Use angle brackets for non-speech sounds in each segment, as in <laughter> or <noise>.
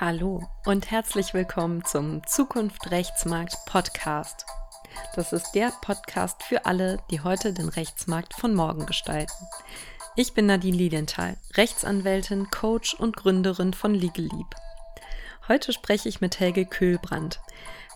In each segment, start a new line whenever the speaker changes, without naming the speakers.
Hallo und herzlich willkommen zum Zukunft Rechtsmarkt Podcast. Das ist der Podcast für alle, die heute den Rechtsmarkt von morgen gestalten. Ich bin Nadine Lilienthal, Rechtsanwältin, Coach und Gründerin von Legal Leap. Heute spreche ich mit Helge Köhlbrand.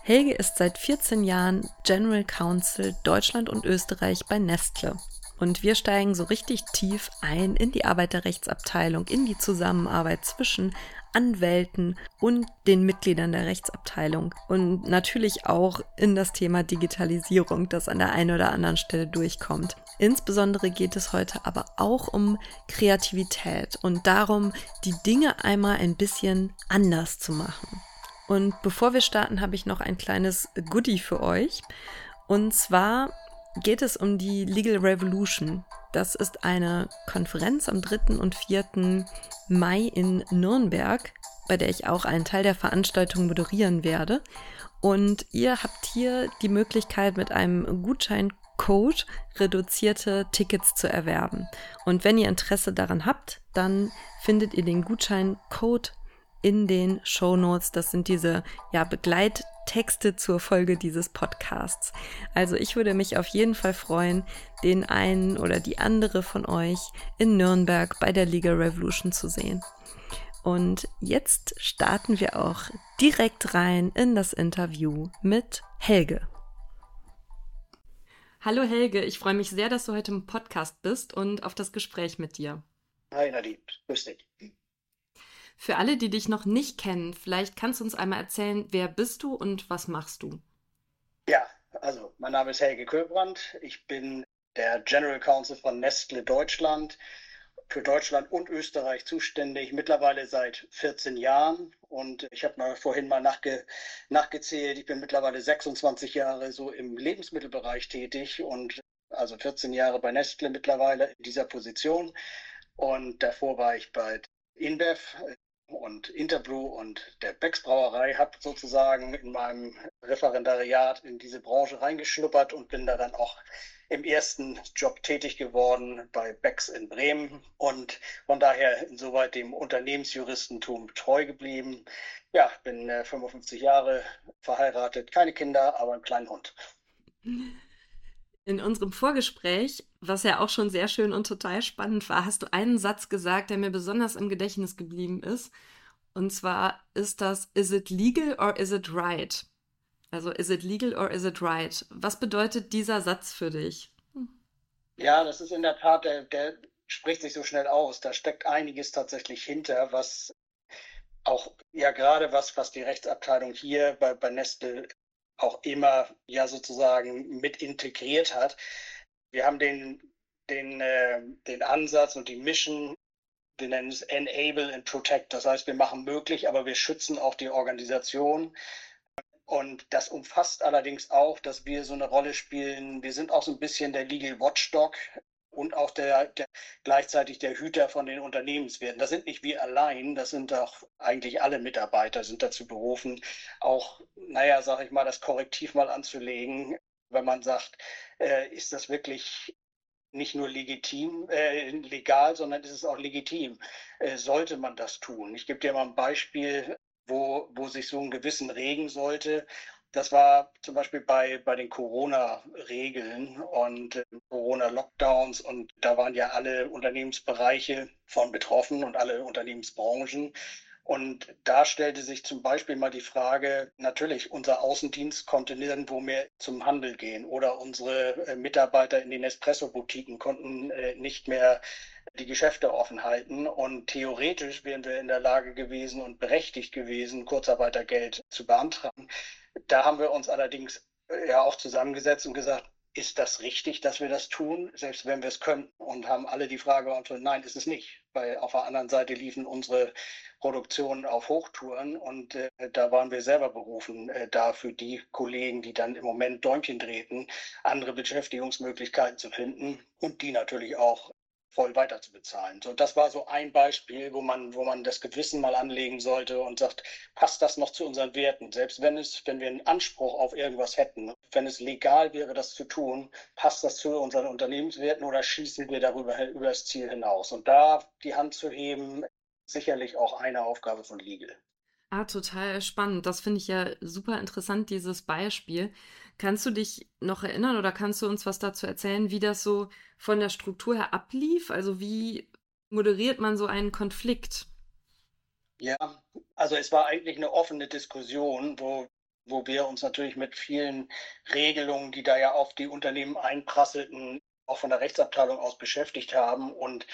Helge ist seit 14 Jahren General Counsel Deutschland und Österreich bei Nestle. Und wir steigen so richtig tief ein in die Arbeiterrechtsabteilung, in die Zusammenarbeit zwischen Anwälten und den Mitgliedern der Rechtsabteilung und natürlich auch in das Thema Digitalisierung, das an der einen oder anderen Stelle durchkommt. Insbesondere geht es heute aber auch um Kreativität und darum, die Dinge einmal ein bisschen anders zu machen. Und bevor wir starten, habe ich noch ein kleines Goodie für euch. Und zwar geht es um die Legal Revolution. Das ist eine Konferenz am 3. und 4. Mai in Nürnberg, bei der ich auch einen Teil der Veranstaltung moderieren werde. Und ihr habt hier die Möglichkeit, mit einem Gutscheincode reduzierte Tickets zu erwerben. Und wenn ihr Interesse daran habt, dann findet ihr den Gutscheincode in den Show Notes. Das sind diese ja, Begleittexte zur Folge dieses Podcasts. Also ich würde mich auf jeden Fall freuen, den einen oder die andere von euch in Nürnberg bei der Liga Revolution zu sehen. Und jetzt starten wir auch direkt rein in das Interview mit Helge. Hallo Helge, ich freue mich sehr, dass du heute im Podcast bist und auf das Gespräch mit dir.
Hi Nadine, grüß dich.
Für alle, die dich noch nicht kennen, vielleicht kannst du uns einmal erzählen, wer bist du und was machst du?
Ja, also mein Name ist Helge Köbrand. Ich bin der General Counsel von Nestle Deutschland, für Deutschland und Österreich zuständig, mittlerweile seit 14 Jahren. Und ich habe mal vorhin mal nachge nachgezählt, ich bin mittlerweile 26 Jahre so im Lebensmittelbereich tätig und also 14 Jahre bei Nestle mittlerweile in dieser Position. Und davor war ich bei InBev und Interbrew und der Becks Brauerei habe sozusagen in meinem Referendariat in diese Branche reingeschnuppert und bin da dann auch im ersten Job tätig geworden bei Becks in Bremen und von daher insoweit dem Unternehmensjuristentum treu geblieben. Ja, bin äh, 55 Jahre verheiratet, keine Kinder, aber einen kleinen Hund. <laughs>
In unserem Vorgespräch, was ja auch schon sehr schön und total spannend war, hast du einen Satz gesagt, der mir besonders im Gedächtnis geblieben ist. Und zwar ist das, is it legal or is it right? Also, is it legal or is it right? Was bedeutet dieser Satz für dich?
Ja, das ist in der Tat, der, der spricht sich so schnell aus. Da steckt einiges tatsächlich hinter, was auch ja gerade was, was die Rechtsabteilung hier bei, bei Nestle auch immer ja sozusagen mit integriert hat. Wir haben den, den, äh, den Ansatz und die Mission, wir nennen es Enable and Protect. Das heißt, wir machen möglich, aber wir schützen auch die Organisation. Und das umfasst allerdings auch, dass wir so eine Rolle spielen. Wir sind auch so ein bisschen der Legal Watchdog und auch der, der, gleichzeitig der Hüter von den Unternehmenswerten. Das sind nicht wir allein, das sind auch eigentlich alle Mitarbeiter sind dazu berufen, auch, naja, sag ich mal, das Korrektiv mal anzulegen, wenn man sagt, äh, ist das wirklich nicht nur legitim, äh, legal, sondern ist es auch legitim. Äh, sollte man das tun? Ich gebe dir mal ein Beispiel, wo, wo sich so ein Gewissen regen sollte. Das war zum Beispiel bei, bei den Corona-Regeln und äh, Corona-Lockdowns und da waren ja alle Unternehmensbereiche von betroffen und alle Unternehmensbranchen. Und da stellte sich zum Beispiel mal die Frage, natürlich, unser Außendienst konnte nirgendwo mehr zum Handel gehen oder unsere äh, Mitarbeiter in den Espresso-Boutiquen konnten äh, nicht mehr die Geschäfte offen halten. Und theoretisch wären wir in der Lage gewesen und berechtigt gewesen, Kurzarbeitergeld zu beantragen. Da haben wir uns allerdings äh, ja auch zusammengesetzt und gesagt, ist das richtig, dass wir das tun, selbst wenn wir es könnten? Und haben alle die Frage beantwortet, nein, ist es nicht. Weil auf der anderen Seite liefen unsere Produktionen auf Hochtouren und äh, da waren wir selber berufen, äh, da für die Kollegen, die dann im Moment Däumchen drehten, andere Beschäftigungsmöglichkeiten zu finden und die natürlich auch voll weiter zu bezahlen. So, das war so ein Beispiel, wo man, wo man das Gewissen mal anlegen sollte und sagt, passt das noch zu unseren Werten? Selbst wenn es, wenn wir einen Anspruch auf irgendwas hätten, wenn es legal wäre, das zu tun, passt das zu unseren Unternehmenswerten oder schießen wir darüber über das Ziel hinaus? Und da die Hand zu heben, sicherlich auch eine Aufgabe von Legal.
Ah, total spannend. Das finde ich ja super interessant, dieses Beispiel. Kannst du dich noch erinnern oder kannst du uns was dazu erzählen, wie das so von der Struktur her ablief? Also wie moderiert man so einen Konflikt?
Ja, also es war eigentlich eine offene Diskussion, wo, wo wir uns natürlich mit vielen Regelungen, die da ja auf die Unternehmen einprasselten, auch von der Rechtsabteilung aus beschäftigt haben. Und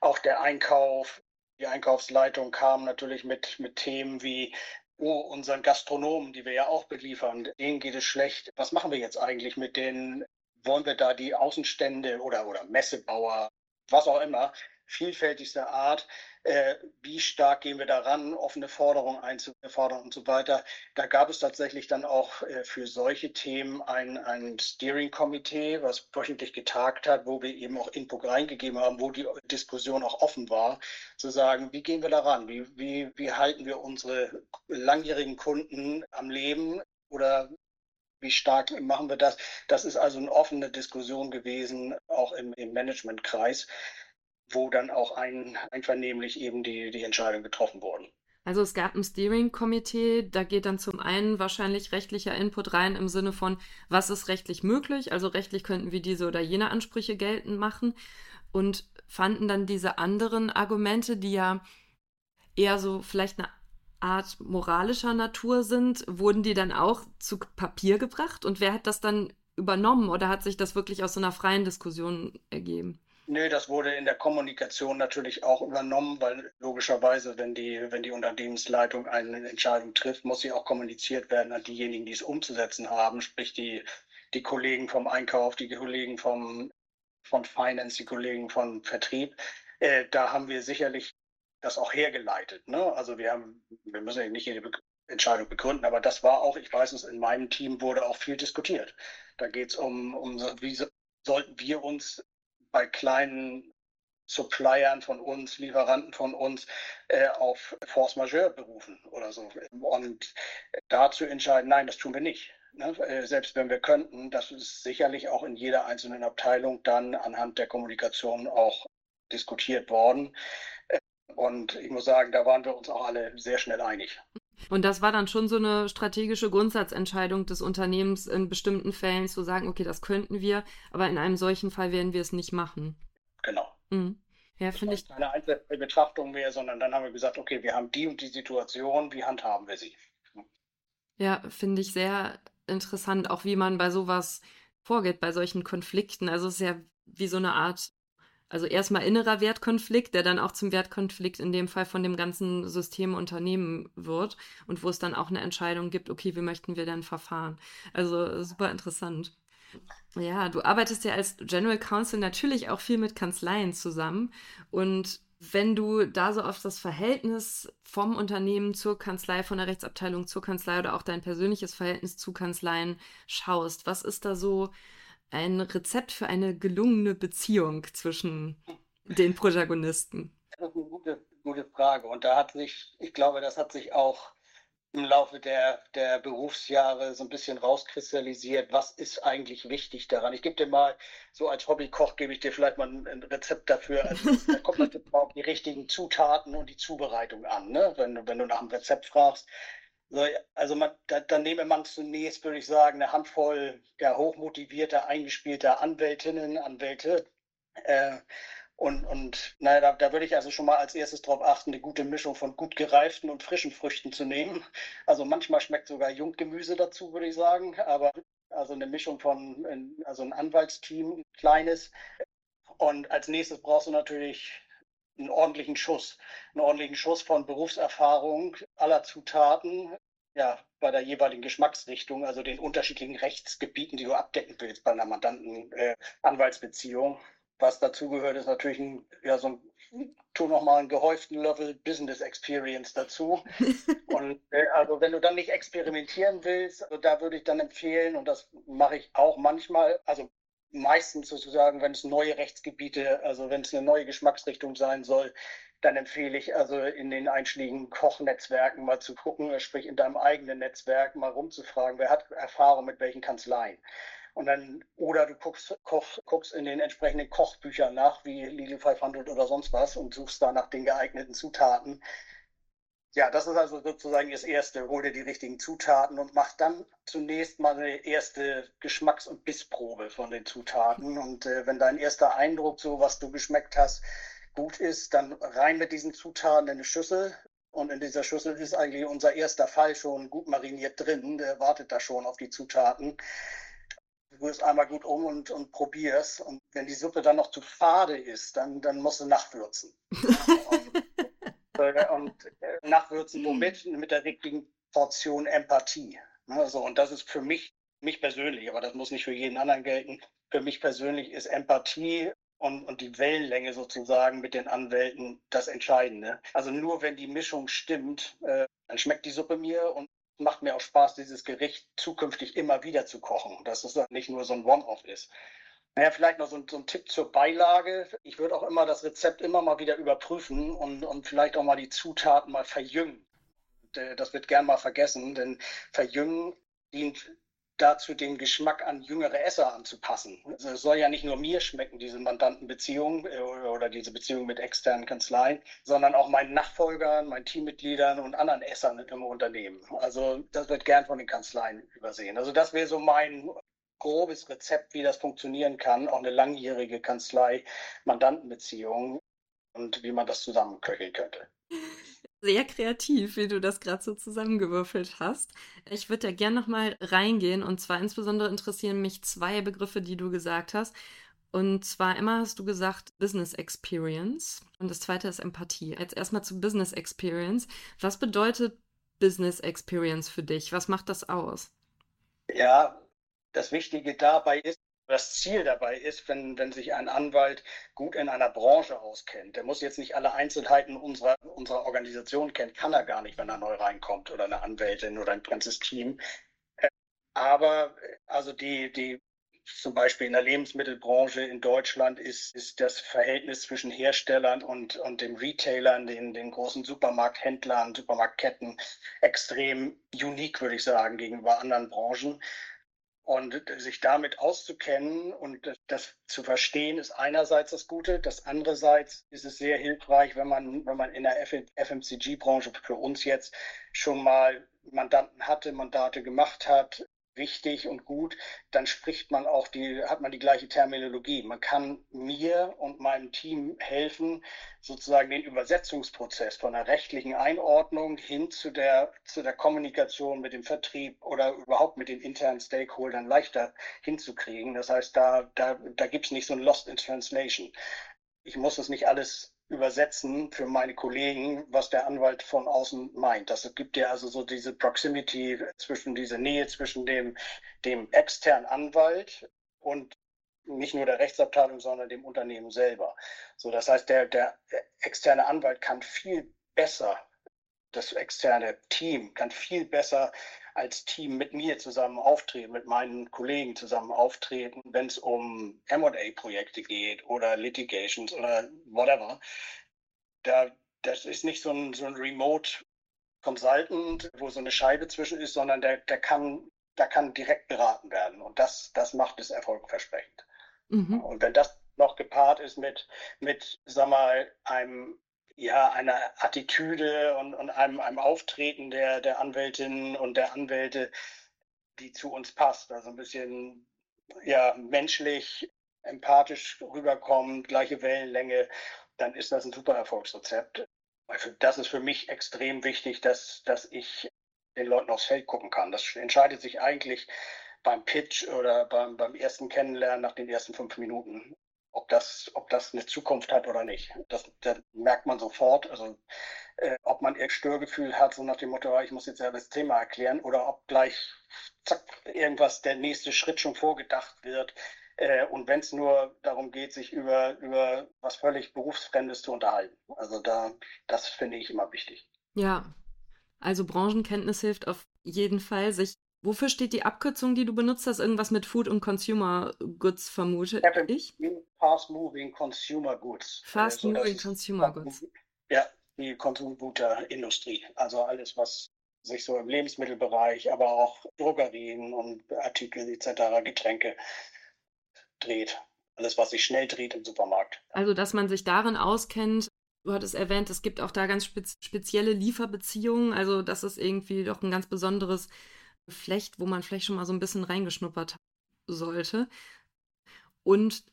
auch der Einkauf, die Einkaufsleitung kam natürlich mit, mit Themen wie oh, unseren Gastronomen, die wir ja auch beliefern, denen geht es schlecht. Was machen wir jetzt eigentlich mit denen? Wollen wir da die Außenstände oder, oder Messebauer, was auch immer, vielfältigster Art, äh, wie stark gehen wir daran, offene Forderungen einzufordern und so weiter. Da gab es tatsächlich dann auch äh, für solche Themen ein, ein Steering-Komitee, was wöchentlich getagt hat, wo wir eben auch Input reingegeben haben, wo die Diskussion auch offen war, zu sagen, wie gehen wir daran, wie, wie, wie halten wir unsere langjährigen Kunden am Leben oder wie stark machen wir das? Das ist also eine offene Diskussion gewesen, auch im, im Managementkreis wo dann auch ein, einvernehmlich eben die, die Entscheidungen getroffen wurden.
Also es gab ein Steering-Komitee, da geht dann zum einen wahrscheinlich rechtlicher Input rein im Sinne von, was ist rechtlich möglich? Also rechtlich könnten wir diese oder jene Ansprüche geltend machen und fanden dann diese anderen Argumente, die ja eher so vielleicht eine Art moralischer Natur sind, wurden die dann auch zu Papier gebracht und wer hat das dann übernommen oder hat sich das wirklich aus so einer freien Diskussion ergeben?
Nö, das wurde in der Kommunikation natürlich auch übernommen, weil logischerweise, wenn die, wenn die Unternehmensleitung eine Entscheidung trifft, muss sie auch kommuniziert werden an diejenigen, die es umzusetzen haben, sprich die, die Kollegen vom Einkauf, die Kollegen vom, von Finance, die Kollegen von Vertrieb. Äh, da haben wir sicherlich das auch hergeleitet. Ne? Also wir haben, wir müssen ja nicht jede Entscheidung begründen, aber das war auch, ich weiß es, in meinem Team wurde auch viel diskutiert. Da geht es um, um, wie so, sollten wir uns bei kleinen Suppliern von uns, Lieferanten von uns äh, auf Force Majeure berufen oder so. Und da zu entscheiden, nein, das tun wir nicht. Ne? Äh, selbst wenn wir könnten, das ist sicherlich auch in jeder einzelnen Abteilung dann anhand der Kommunikation auch diskutiert worden. Äh, und ich muss sagen, da waren wir uns auch alle sehr schnell einig.
Und das war dann schon so eine strategische Grundsatzentscheidung des Unternehmens in bestimmten Fällen zu sagen, okay, das könnten wir, aber in einem solchen Fall werden wir es nicht machen.
Genau.
Mhm. Ja, finde ich.
Keine einzelne Betrachtung mehr, sondern dann haben wir gesagt, okay, wir haben die und die Situation, wie handhaben wir sie?
Ja, finde ich sehr interessant, auch wie man bei sowas vorgeht, bei solchen Konflikten. Also es ist ja wie so eine Art also erstmal innerer Wertkonflikt, der dann auch zum Wertkonflikt in dem Fall von dem ganzen System Unternehmen wird und wo es dann auch eine Entscheidung gibt, okay, wie möchten wir denn verfahren? Also super interessant. Ja, du arbeitest ja als General Counsel natürlich auch viel mit Kanzleien zusammen und wenn du da so auf das Verhältnis vom Unternehmen zur Kanzlei, von der Rechtsabteilung zur Kanzlei oder auch dein persönliches Verhältnis zu Kanzleien schaust, was ist da so ein Rezept für eine gelungene Beziehung zwischen den Protagonisten?
Das ist eine gute, gute Frage. Und da hat sich, ich glaube, das hat sich auch im Laufe der, der Berufsjahre so ein bisschen rauskristallisiert, was ist eigentlich wichtig daran. Ich gebe dir mal, so als Hobbykoch gebe ich dir vielleicht mal ein Rezept dafür. Also, da kommt natürlich auch die richtigen Zutaten und die Zubereitung an. Ne? Wenn, wenn du nach einem Rezept fragst, also man, da, dann nehme man zunächst, würde ich sagen, eine Handvoll ja, hochmotivierter, eingespielter Anwältinnen, Anwälte. Äh, und, und naja, da, da würde ich also schon mal als erstes darauf achten, eine gute Mischung von gut gereiften und frischen Früchten zu nehmen. Also manchmal schmeckt sogar Junggemüse dazu, würde ich sagen. Aber also eine Mischung von, also ein Anwaltsteam, ein kleines. Und als nächstes brauchst du natürlich einen ordentlichen Schuss, einen ordentlichen Schuss von Berufserfahrung aller Zutaten, ja, bei der jeweiligen Geschmacksrichtung, also den unterschiedlichen Rechtsgebieten, die du abdecken willst bei einer mandanten äh. Was dazu gehört, ist natürlich ein, ja, so ein, tu noch mal einen gehäuften Level Business Experience dazu. <laughs> und äh, also wenn du dann nicht experimentieren willst, also da würde ich dann empfehlen, und das mache ich auch manchmal, also meistens sozusagen, wenn es neue Rechtsgebiete, also wenn es eine neue Geschmacksrichtung sein soll, dann empfehle ich also in den einschlägigen Kochnetzwerken mal zu gucken, sprich in deinem eigenen Netzwerk mal rumzufragen, wer hat Erfahrung mit welchen Kanzleien. Und dann, oder du guckst, koch, guckst in den entsprechenden Kochbüchern nach, wie Legal 500 oder sonst was, und suchst da nach den geeigneten Zutaten. Ja, das ist also sozusagen das Erste. Hol dir die richtigen Zutaten und mach dann zunächst mal eine erste Geschmacks- und Bissprobe von den Zutaten. Und äh, wenn dein erster Eindruck, so was du geschmeckt hast, gut ist, dann rein mit diesen Zutaten in eine Schüssel. Und in dieser Schüssel ist eigentlich unser erster Fall schon gut mariniert drin. Der wartet da schon auf die Zutaten. Du rührst einmal gut um und, und probierst. Und wenn die Suppe dann noch zu fade ist, dann, dann musst du nachwürzen. <laughs> und, äh, nachwürzen womit? Mit der richtigen Portion Empathie. Also, und das ist für mich, mich persönlich, aber das muss nicht für jeden anderen gelten. Für mich persönlich ist Empathie und, und die Wellenlänge sozusagen mit den Anwälten das Entscheidende. Also nur wenn die Mischung stimmt, äh, dann schmeckt die Suppe mir und macht mir auch Spaß, dieses Gericht zukünftig immer wieder zu kochen, dass es nicht nur so ein One-Off ist. Naja, vielleicht noch so ein, so ein, Tipp zur Beilage. Ich würde auch immer das Rezept immer mal wieder überprüfen und, und vielleicht auch mal die Zutaten mal verjüngen. Das wird gern mal vergessen, denn verjüngen dient dazu, den Geschmack an jüngere Esser anzupassen. Es soll ja nicht nur mir schmecken, diese Mandantenbeziehung äh, oder diese Beziehung mit externen Kanzleien, sondern auch meinen Nachfolgern, meinen Teammitgliedern und anderen Essern im Unternehmen. Also das wird gern von den Kanzleien übersehen. Also das wäre so mein grobes Rezept, wie das funktionieren kann, auch eine langjährige Kanzlei-Mandantenbeziehung und wie man das zusammenköcheln könnte
sehr kreativ, wie du das gerade so zusammengewürfelt hast. Ich würde da gerne nochmal reingehen und zwar insbesondere interessieren mich zwei Begriffe, die du gesagt hast. Und zwar immer hast du gesagt Business Experience und das zweite ist Empathie. Jetzt erstmal zu Business Experience. Was bedeutet Business Experience für dich? Was macht das aus?
Ja, das Wichtige dabei ist, das Ziel dabei ist, wenn, wenn sich ein Anwalt gut in einer Branche auskennt, der muss jetzt nicht alle Einzelheiten unserer, unserer Organisation kennen, kann er gar nicht, wenn er neu reinkommt oder eine Anwältin oder ein ganzes Team. Aber also die, die zum Beispiel in der Lebensmittelbranche in Deutschland ist, ist das Verhältnis zwischen Herstellern und, und den Retailern, den, den großen Supermarkthändlern, Supermarktketten extrem unique, würde ich sagen, gegenüber anderen Branchen. Und sich damit auszukennen und das zu verstehen, ist einerseits das Gute. Das andererseits ist es sehr hilfreich, wenn man, wenn man in der FMCG-Branche für uns jetzt schon mal Mandanten hatte, Mandate gemacht hat, wichtig und gut, dann spricht man auch die, hat man die gleiche Terminologie. Man kann mir und meinem Team helfen, sozusagen den Übersetzungsprozess von der rechtlichen Einordnung hin zu der, zu der Kommunikation mit dem Vertrieb oder überhaupt mit den internen Stakeholdern leichter hinzukriegen. Das heißt, da, da, da gibt es nicht so ein Lost in Translation. Ich muss es nicht alles übersetzen für meine Kollegen, was der Anwalt von außen meint. Das gibt ja also so diese Proximity zwischen diese Nähe zwischen dem, dem externen Anwalt und nicht nur der Rechtsabteilung, sondern dem Unternehmen selber. So, das heißt, der, der externe Anwalt kann viel besser, das externe Team kann viel besser als Team mit mir zusammen auftreten, mit meinen Kollegen zusammen auftreten, wenn es um MA-Projekte geht oder Litigations oder whatever. Da, das ist nicht so ein, so ein Remote Consultant, wo so eine Scheibe zwischen ist, sondern der, der kann, da kann direkt beraten werden. Und das, das macht es erfolgversprechend. Mhm. Und wenn das noch gepaart ist mit, mit, sag mal, einem ja, einer Attitüde und, und einem, einem Auftreten der, der Anwältinnen und der Anwälte, die zu uns passt. Also ein bisschen ja, menschlich, empathisch rüberkommen, gleiche Wellenlänge, dann ist das ein super Erfolgsrezept. Das ist für mich extrem wichtig, dass, dass ich den Leuten aufs Feld gucken kann. Das entscheidet sich eigentlich beim Pitch oder beim, beim ersten Kennenlernen nach den ersten fünf Minuten ob das, ob das eine Zukunft hat oder nicht. Das, das merkt man sofort. Also äh, ob man ihr Störgefühl hat, so nach dem Motto, ah, ich muss jetzt ja das Thema erklären, oder ob gleich zack, irgendwas der nächste Schritt schon vorgedacht wird. Äh, und wenn es nur darum geht, sich über, über was völlig Berufsfremdes zu unterhalten. Also da, das finde ich immer wichtig.
Ja, also Branchenkenntnis hilft auf jeden Fall, sich Wofür steht die Abkürzung, die du benutzt hast? Irgendwas mit Food und Consumer Goods, vermute ich?
Fast Moving Consumer Goods.
Fast also, Moving Consumer Goods.
Ja, die Konsumgüterindustrie. Also alles, was sich so im Lebensmittelbereich, aber auch Drogerien und Artikel etc., Getränke dreht. Alles, was sich schnell dreht im Supermarkt.
Also, dass man sich darin auskennt, Du hattest erwähnt, es gibt auch da ganz spezielle Lieferbeziehungen, also das ist irgendwie doch ein ganz besonderes Geflecht, wo man vielleicht schon mal so ein bisschen reingeschnuppert sollte. Und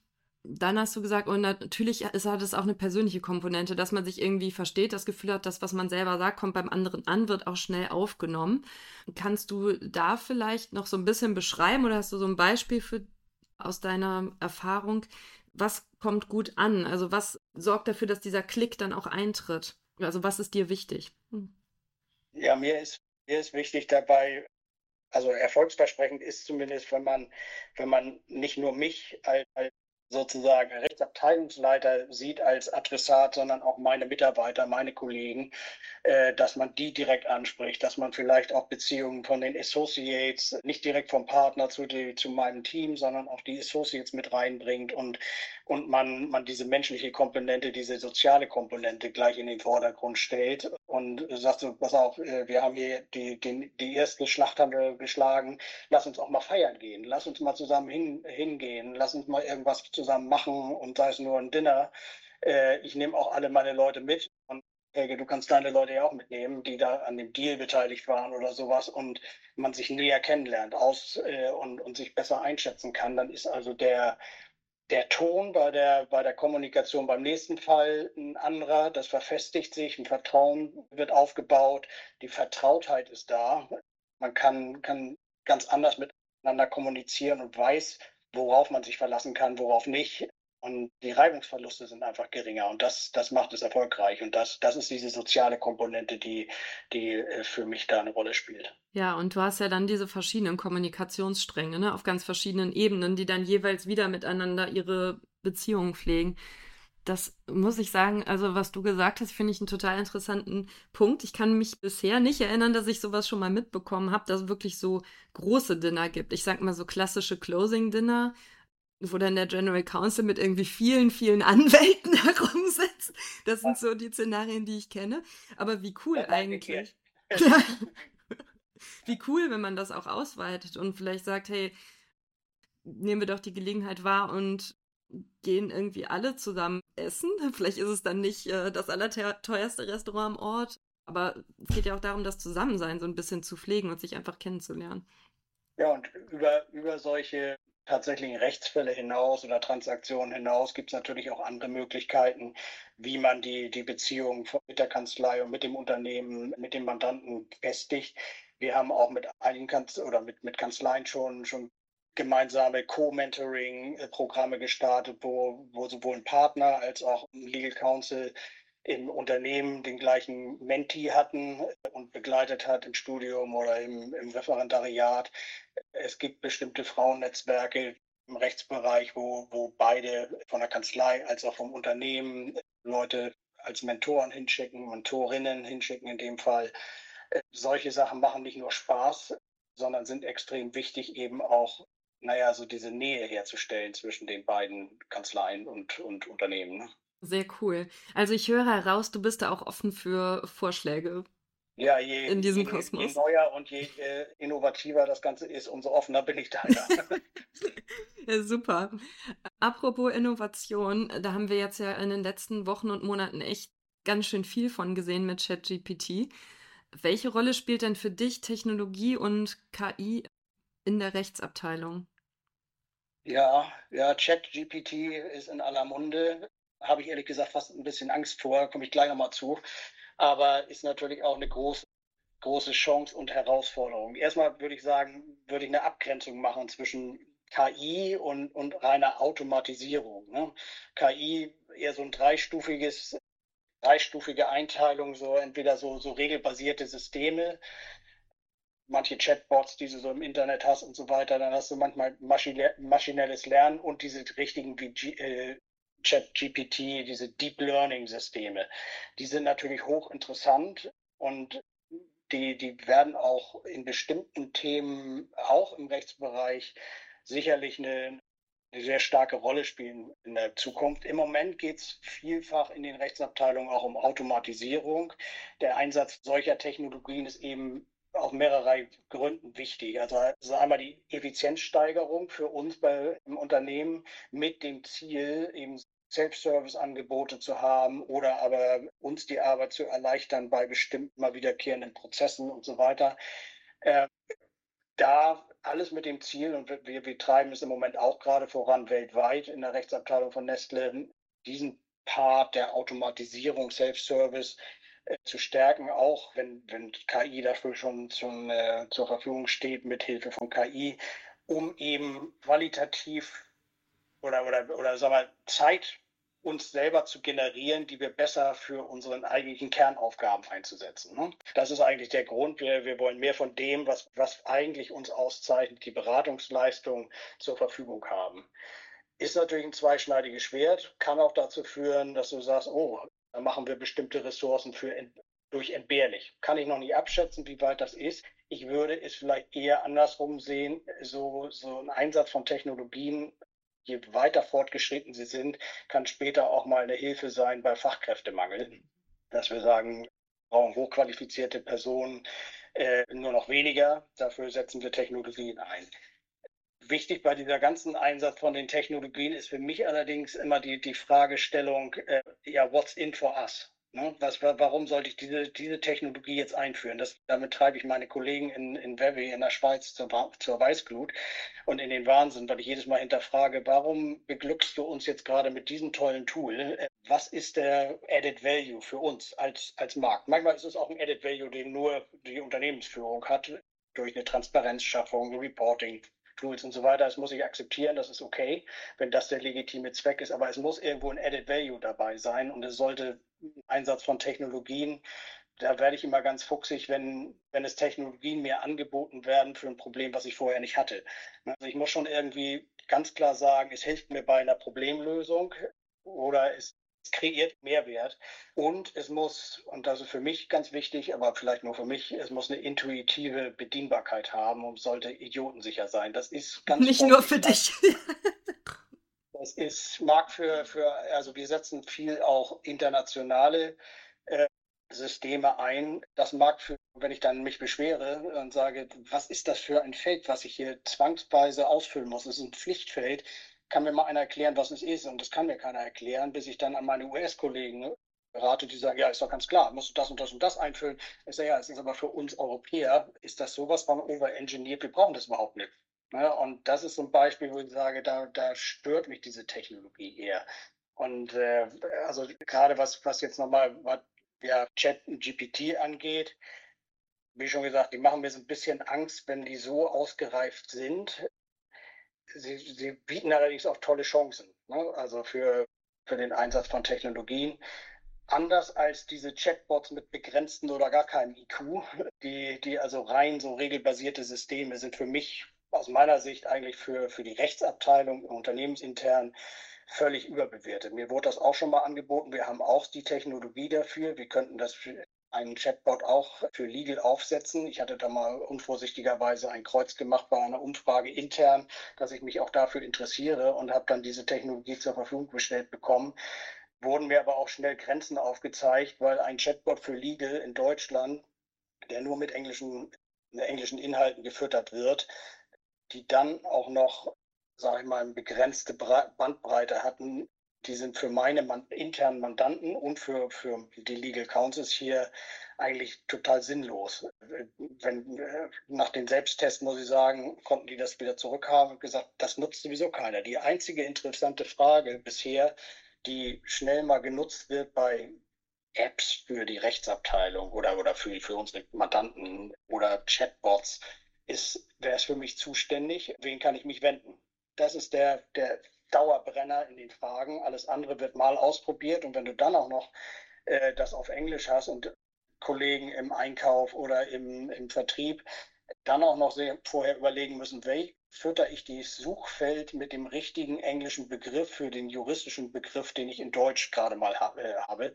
dann hast du gesagt, und natürlich ist, hat es auch eine persönliche Komponente, dass man sich irgendwie versteht, das Gefühl hat, dass was man selber sagt, kommt beim anderen an, wird auch schnell aufgenommen. Kannst du da vielleicht noch so ein bisschen beschreiben oder hast du so ein Beispiel für aus deiner Erfahrung, was kommt gut an? Also was sorgt dafür, dass dieser Klick dann auch eintritt? Also was ist dir wichtig? Hm.
Ja, mir ist, mir ist wichtig dabei, also erfolgsversprechend ist zumindest, wenn man, wenn man nicht nur mich als, als sozusagen Rechtsabteilungsleiter sieht als Adressat, sondern auch meine Mitarbeiter, meine Kollegen, äh, dass man die direkt anspricht, dass man vielleicht auch Beziehungen von den Associates, nicht direkt vom Partner zu, die, zu meinem Team, sondern auch die Associates mit reinbringt und, und man, man diese menschliche Komponente, diese soziale Komponente gleich in den Vordergrund stellt und sagt so, pass auf, äh, wir haben hier die, die, die erste Schlachthandel geschlagen, lass uns auch mal feiern gehen, lass uns mal zusammen hin, hingehen, lass uns mal irgendwas zusammen machen und sei es nur ein Dinner. Äh, ich nehme auch alle meine Leute mit. Und Helge, du kannst deine Leute ja auch mitnehmen, die da an dem Deal beteiligt waren oder sowas und man sich näher kennenlernt aus äh, und, und sich besser einschätzen kann, dann ist also der, der Ton bei der, bei der Kommunikation beim nächsten Fall ein anderer, das verfestigt sich, ein Vertrauen wird aufgebaut, die Vertrautheit ist da. Man kann, kann ganz anders miteinander kommunizieren und weiß, worauf man sich verlassen kann, worauf nicht. Und die Reibungsverluste sind einfach geringer und das, das macht es erfolgreich. Und das, das ist diese soziale Komponente, die, die äh, für mich da eine Rolle spielt.
Ja, und du hast ja dann diese verschiedenen Kommunikationsstränge ne, auf ganz verschiedenen Ebenen, die dann jeweils wieder miteinander ihre Beziehungen pflegen. Das muss ich sagen, also was du gesagt hast, finde ich einen total interessanten Punkt. Ich kann mich bisher nicht erinnern, dass ich sowas schon mal mitbekommen habe, dass es wirklich so große Dinner gibt. Ich sag mal so klassische Closing-Dinner, wo dann der General Counsel mit irgendwie vielen, vielen <laughs> Anwälten herumsitzt. Das sind so die Szenarien, die ich kenne. Aber wie cool ja, eigentlich. <laughs> <laughs> wie cool, wenn man das auch ausweitet und vielleicht sagt, hey, nehmen wir doch die Gelegenheit wahr und gehen irgendwie alle zusammen essen. Vielleicht ist es dann nicht äh, das allerteuerste Restaurant am Ort, aber es geht ja auch darum, das Zusammensein so ein bisschen zu pflegen und sich einfach kennenzulernen.
Ja, und über, über solche tatsächlichen Rechtsfälle hinaus oder Transaktionen hinaus gibt es natürlich auch andere Möglichkeiten, wie man die, die Beziehung mit der Kanzlei und mit dem Unternehmen, mit dem Mandanten festigt. Wir haben auch mit einigen Kanz oder mit, mit Kanzleien schon, schon gemeinsame Co-Mentoring-Programme gestartet, wo, wo sowohl ein Partner als auch ein Legal Counsel im Unternehmen den gleichen Menti hatten und begleitet hat im Studium oder im, im Referendariat. Es gibt bestimmte Frauennetzwerke im Rechtsbereich, wo, wo beide von der Kanzlei als auch vom Unternehmen Leute als Mentoren hinschicken, Mentorinnen hinschicken in dem Fall. Solche Sachen machen nicht nur Spaß, sondern sind extrem wichtig, eben auch naja, so diese Nähe herzustellen zwischen den beiden Kanzleien und, und Unternehmen.
Sehr cool. Also ich höre heraus, du bist da auch offen für Vorschläge.
Ja, je, in diesem je, Kosmos. je neuer und je äh, innovativer das Ganze ist, umso offener bin ich da. <laughs> Ja,
super. Apropos Innovation, da haben wir jetzt ja in den letzten Wochen und Monaten echt ganz schön viel von gesehen mit ChatGPT. Welche Rolle spielt denn für dich Technologie und KI in der Rechtsabteilung?
Ja, ja, ChatGPT ist in aller Munde. Habe ich ehrlich gesagt fast ein bisschen Angst vor, komme ich gleich nochmal zu. Aber ist natürlich auch eine große, große Chance und Herausforderung. Erstmal würde ich sagen, würde ich eine Abgrenzung machen zwischen KI und, und reiner Automatisierung. Ne? KI eher so ein dreistufiges, dreistufige Einteilung, so entweder so, so regelbasierte Systeme, manche Chatbots, die du so im Internet hast und so weiter, dann hast du manchmal maschinelles Lernen und diese richtigen äh, ChatGPT, diese Deep Learning Systeme. Die sind natürlich hochinteressant und die, die werden auch in bestimmten Themen, auch im Rechtsbereich, sicherlich eine, eine sehr starke Rolle spielen in der Zukunft. Im Moment geht es vielfach in den Rechtsabteilungen auch um Automatisierung. Der Einsatz solcher Technologien ist eben aus mehrerlei Gründen wichtig. Also, also einmal die Effizienzsteigerung für uns bei, im Unternehmen mit dem Ziel, eben Self-Service-Angebote zu haben oder aber uns die Arbeit zu erleichtern bei bestimmten mal wiederkehrenden Prozessen und so weiter. Äh, da alles mit dem Ziel, und wir, wir treiben es im Moment auch gerade voran weltweit in der Rechtsabteilung von Nestle, diesen Part der Automatisierung, Self-Service äh, zu stärken, auch wenn, wenn KI dafür schon zum, äh, zur Verfügung steht, mit Hilfe von KI, um eben qualitativ oder, oder, oder sagen wir, Zeit uns selber zu generieren, die wir besser für unseren eigentlichen Kernaufgaben einzusetzen. Ne? Das ist eigentlich der Grund. Wir, wir wollen mehr von dem, was, was eigentlich uns auszeichnet, die Beratungsleistung zur Verfügung haben. Ist natürlich ein zweischneidiges Schwert, kann auch dazu führen, dass du sagst, oh, da machen wir bestimmte Ressourcen für durch entbehrlich. Kann ich noch nicht abschätzen, wie weit das ist. Ich würde es vielleicht eher andersrum sehen, so, so ein Einsatz von Technologien je weiter fortgeschritten sie sind, kann später auch mal eine Hilfe sein bei Fachkräftemangel. Dass wir sagen, wir brauchen hochqualifizierte Personen, äh, nur noch weniger, dafür setzen wir Technologien ein. Wichtig bei dieser ganzen Einsatz von den Technologien ist für mich allerdings immer die, die Fragestellung, äh, ja, what's in for us? Ne? Was, warum sollte ich diese, diese Technologie jetzt einführen? Das, damit treibe ich meine Kollegen in, in Vevey in der Schweiz zur, zur Weißglut und in den Wahnsinn, weil ich jedes Mal hinterfrage, warum beglückst du uns jetzt gerade mit diesem tollen Tool? Was ist der Added Value für uns als, als Markt? Manchmal ist es auch ein Added Value, den nur die Unternehmensführung hat, durch eine Transparenzschaffung, Reporting, Tools und so weiter. Das muss ich akzeptieren, das ist okay, wenn das der legitime Zweck ist, aber es muss irgendwo ein Added Value dabei sein und es sollte Einsatz von Technologien. Da werde ich immer ganz fuchsig, wenn, wenn es Technologien mir angeboten werden für ein Problem, was ich vorher nicht hatte. Also ich muss schon irgendwie ganz klar sagen, es hilft mir bei einer Problemlösung oder es kreiert Mehrwert und es muss, und das ist für mich ganz wichtig, aber vielleicht nur für mich, es muss eine intuitive Bedienbarkeit haben und sollte idiotensicher sein. Das ist ganz
Nicht nur für dich. <laughs>
das ist, mag für, für, also wir setzen viel auch internationale äh, Systeme ein. Das mag für, wenn ich dann mich beschwere und sage, was ist das für ein Feld, was ich hier zwangsweise ausfüllen muss? Es ist ein Pflichtfeld kann mir mal einer erklären, was es ist. Und das kann mir keiner erklären, bis ich dann an meine US-Kollegen rate, die sagen, ja, ist doch ganz klar, musst du das und das und das einfüllen. Ich sage, ja, es ist aber für uns Europäer, ist das sowas von overengineert, wir brauchen das überhaupt nicht. Ne? Und das ist so ein Beispiel, wo ich sage, da, da stört mich diese Technologie eher. Und äh, also gerade was, was jetzt nochmal ja, Chat GPT angeht, wie schon gesagt, die machen mir so ein bisschen Angst, wenn die so ausgereift sind, sie, sie bieten allerdings auch tolle Chancen, ne? also für, für den Einsatz von Technologien. Anders als diese Chatbots mit begrenzten oder gar keinem IQ, <laughs> die, die also rein so regelbasierte Systeme sind für mich aus meiner Sicht eigentlich für, für die Rechtsabteilung unternehmensintern völlig überbewertet. Mir wurde das auch schon mal angeboten. Wir haben auch die Technologie dafür. Wir könnten das einen Chatbot auch für Legal aufsetzen. Ich hatte da mal unvorsichtigerweise ein Kreuz gemacht bei einer Umfrage intern, dass ich mich auch dafür interessiere und habe dann diese Technologie zur Verfügung gestellt bekommen. Wurden mir aber auch schnell Grenzen aufgezeigt, weil ein Chatbot für Legal in Deutschland, der nur mit englischen, englischen Inhalten gefüttert wird, die dann auch noch, sage ich mal, eine begrenzte Bandbreite hatten, die sind für meine man internen Mandanten und für, für die Legal Counsels hier eigentlich total sinnlos. Wenn, äh, nach den Selbsttests, muss ich sagen, konnten die das wieder zurückhaben und gesagt, das nutzt sowieso keiner. Die einzige interessante Frage bisher, die schnell mal genutzt wird bei Apps für die Rechtsabteilung oder, oder für, für unsere Mandanten oder Chatbots, ist, wer ist für mich zuständig? Wen kann ich mich wenden? Das ist der, der Dauerbrenner in den Fragen. Alles andere wird mal ausprobiert. Und wenn du dann auch noch äh, das auf Englisch hast und Kollegen im Einkauf oder im, im Vertrieb dann auch noch sehr, vorher überlegen müssen, wie fütter ich dieses Suchfeld mit dem richtigen englischen Begriff für den juristischen Begriff, den ich in Deutsch gerade mal äh, habe,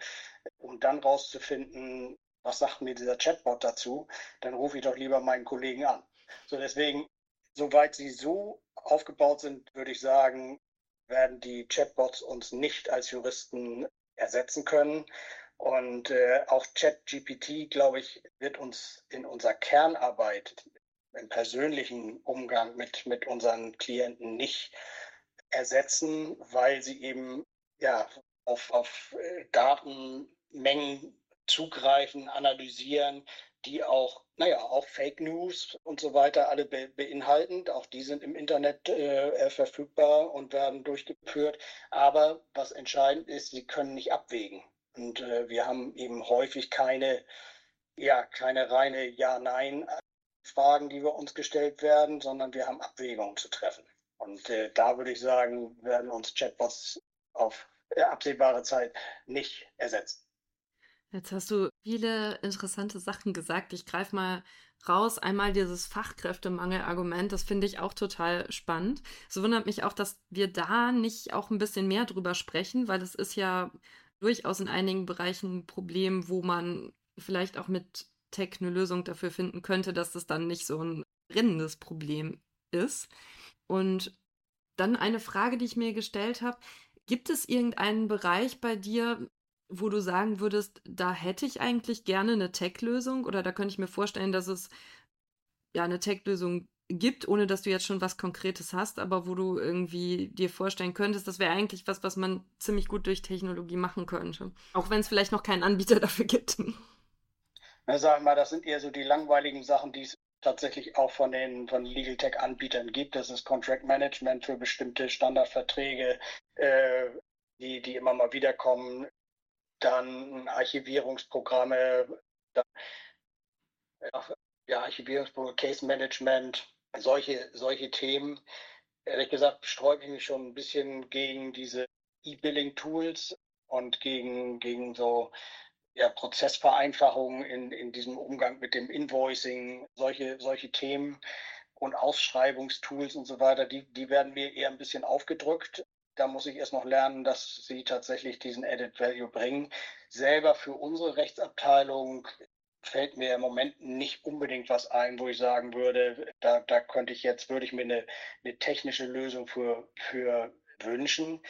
um dann rauszufinden, was sagt mir dieser Chatbot dazu, dann rufe ich doch lieber meinen Kollegen an. So deswegen, soweit sie so aufgebaut sind, würde ich sagen, werden die Chatbots uns nicht als Juristen ersetzen können. Und äh, auch ChatGPT, glaube ich, wird uns in unserer Kernarbeit, im persönlichen Umgang mit, mit unseren Klienten nicht ersetzen, weil sie eben ja, auf, auf äh, Datenmengen zugreifen, analysieren, die auch, naja, auch Fake News und so weiter alle be beinhalten. Auch die sind im Internet äh, verfügbar und werden durchgeführt. Aber was entscheidend ist, sie können nicht abwägen. Und äh, wir haben eben häufig keine, ja, keine reine Ja-Nein-Fragen, die wir uns gestellt werden, sondern wir haben Abwägungen zu treffen. Und äh, da würde ich sagen, werden uns Chatbots auf äh, absehbare Zeit nicht ersetzen.
Jetzt hast du viele interessante Sachen gesagt. Ich greife mal raus. Einmal dieses Fachkräftemangel-Argument, das finde ich auch total spannend. Es wundert mich auch, dass wir da nicht auch ein bisschen mehr drüber sprechen, weil es ist ja durchaus in einigen Bereichen ein Problem, wo man vielleicht auch mit Tech eine Lösung dafür finden könnte, dass das dann nicht so ein brennendes Problem ist. Und dann eine Frage, die ich mir gestellt habe. Gibt es irgendeinen Bereich bei dir, wo du sagen würdest, da hätte ich eigentlich gerne eine Tech-Lösung oder da könnte ich mir vorstellen, dass es ja eine Tech-Lösung gibt, ohne dass du jetzt schon was Konkretes hast, aber wo du irgendwie dir vorstellen könntest, das wäre eigentlich was, was man ziemlich gut durch Technologie machen könnte. Auch wenn es vielleicht noch keinen Anbieter <laughs> dafür gibt.
Na, sag mal, das sind eher so die langweiligen Sachen, die es tatsächlich auch von den von Legal Tech Anbietern gibt. Das ist Contract Management für bestimmte Standardverträge, äh, die, die immer mal wiederkommen dann Archivierungsprogramme, dann, ja, Archivierungsprogramme, Case Management, solche, solche Themen. Ehrlich gesagt sträube ich mich schon ein bisschen gegen diese E-Billing-Tools und gegen, gegen so ja, Prozessvereinfachungen in, in diesem Umgang mit dem Invoicing, solche, solche Themen und Ausschreibungstools und so weiter, die, die werden mir eher ein bisschen aufgedrückt. Da muss ich erst noch lernen, dass sie tatsächlich diesen Added Value bringen. Selber für unsere Rechtsabteilung fällt mir im Moment nicht unbedingt was ein, wo ich sagen würde, da, da könnte ich jetzt, würde ich mir eine, eine technische Lösung für, für wünschen.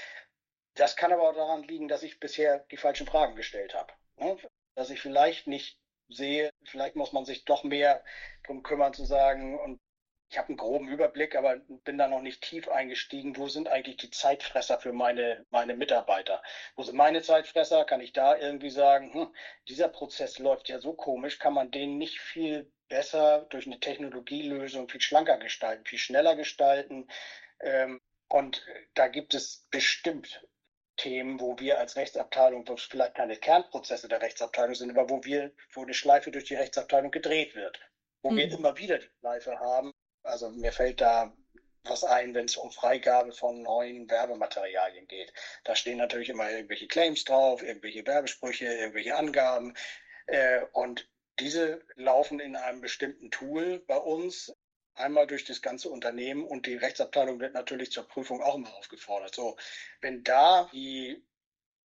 Das kann aber auch daran liegen, dass ich bisher die falschen Fragen gestellt habe. Ne? Dass ich vielleicht nicht sehe, vielleicht muss man sich doch mehr darum kümmern zu sagen, und ich habe einen groben Überblick, aber bin da noch nicht tief eingestiegen. Wo sind eigentlich die Zeitfresser für meine, meine Mitarbeiter? Wo sind meine Zeitfresser? Kann ich da irgendwie sagen, hm, dieser Prozess läuft ja so komisch, kann man den nicht viel besser durch eine Technologielösung viel schlanker gestalten, viel schneller gestalten? Ähm, und da gibt es bestimmt Themen, wo wir als Rechtsabteilung, wo es vielleicht keine Kernprozesse der Rechtsabteilung sind, aber wo wir, wo eine Schleife durch die Rechtsabteilung gedreht wird wo mhm. wir immer wieder die Schleife haben, also mir fällt da was ein, wenn es um Freigabe von neuen Werbematerialien geht. Da stehen natürlich immer irgendwelche Claims drauf, irgendwelche Werbesprüche, irgendwelche Angaben. Äh, und diese laufen in einem bestimmten Tool bei uns einmal durch das ganze Unternehmen und die Rechtsabteilung wird natürlich zur Prüfung auch immer aufgefordert. So, wenn da die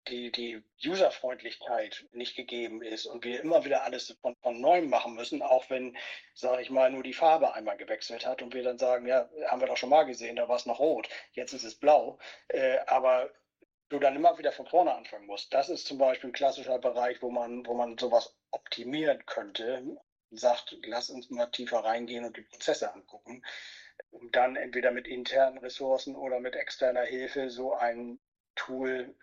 die, die Userfreundlichkeit nicht gegeben ist und wir immer wieder alles von, von neuem machen müssen, auch wenn, sage ich mal, nur die Farbe einmal gewechselt hat und wir dann sagen, ja, haben wir doch schon mal gesehen, da war es noch rot, jetzt ist es blau, äh, aber du dann immer wieder von vorne anfangen musst. Das ist zum Beispiel ein klassischer Bereich, wo man, wo man sowas optimieren könnte, sagt, lass uns mal tiefer reingehen und die Prozesse angucken, um dann entweder mit internen Ressourcen oder mit externer Hilfe so ein Tool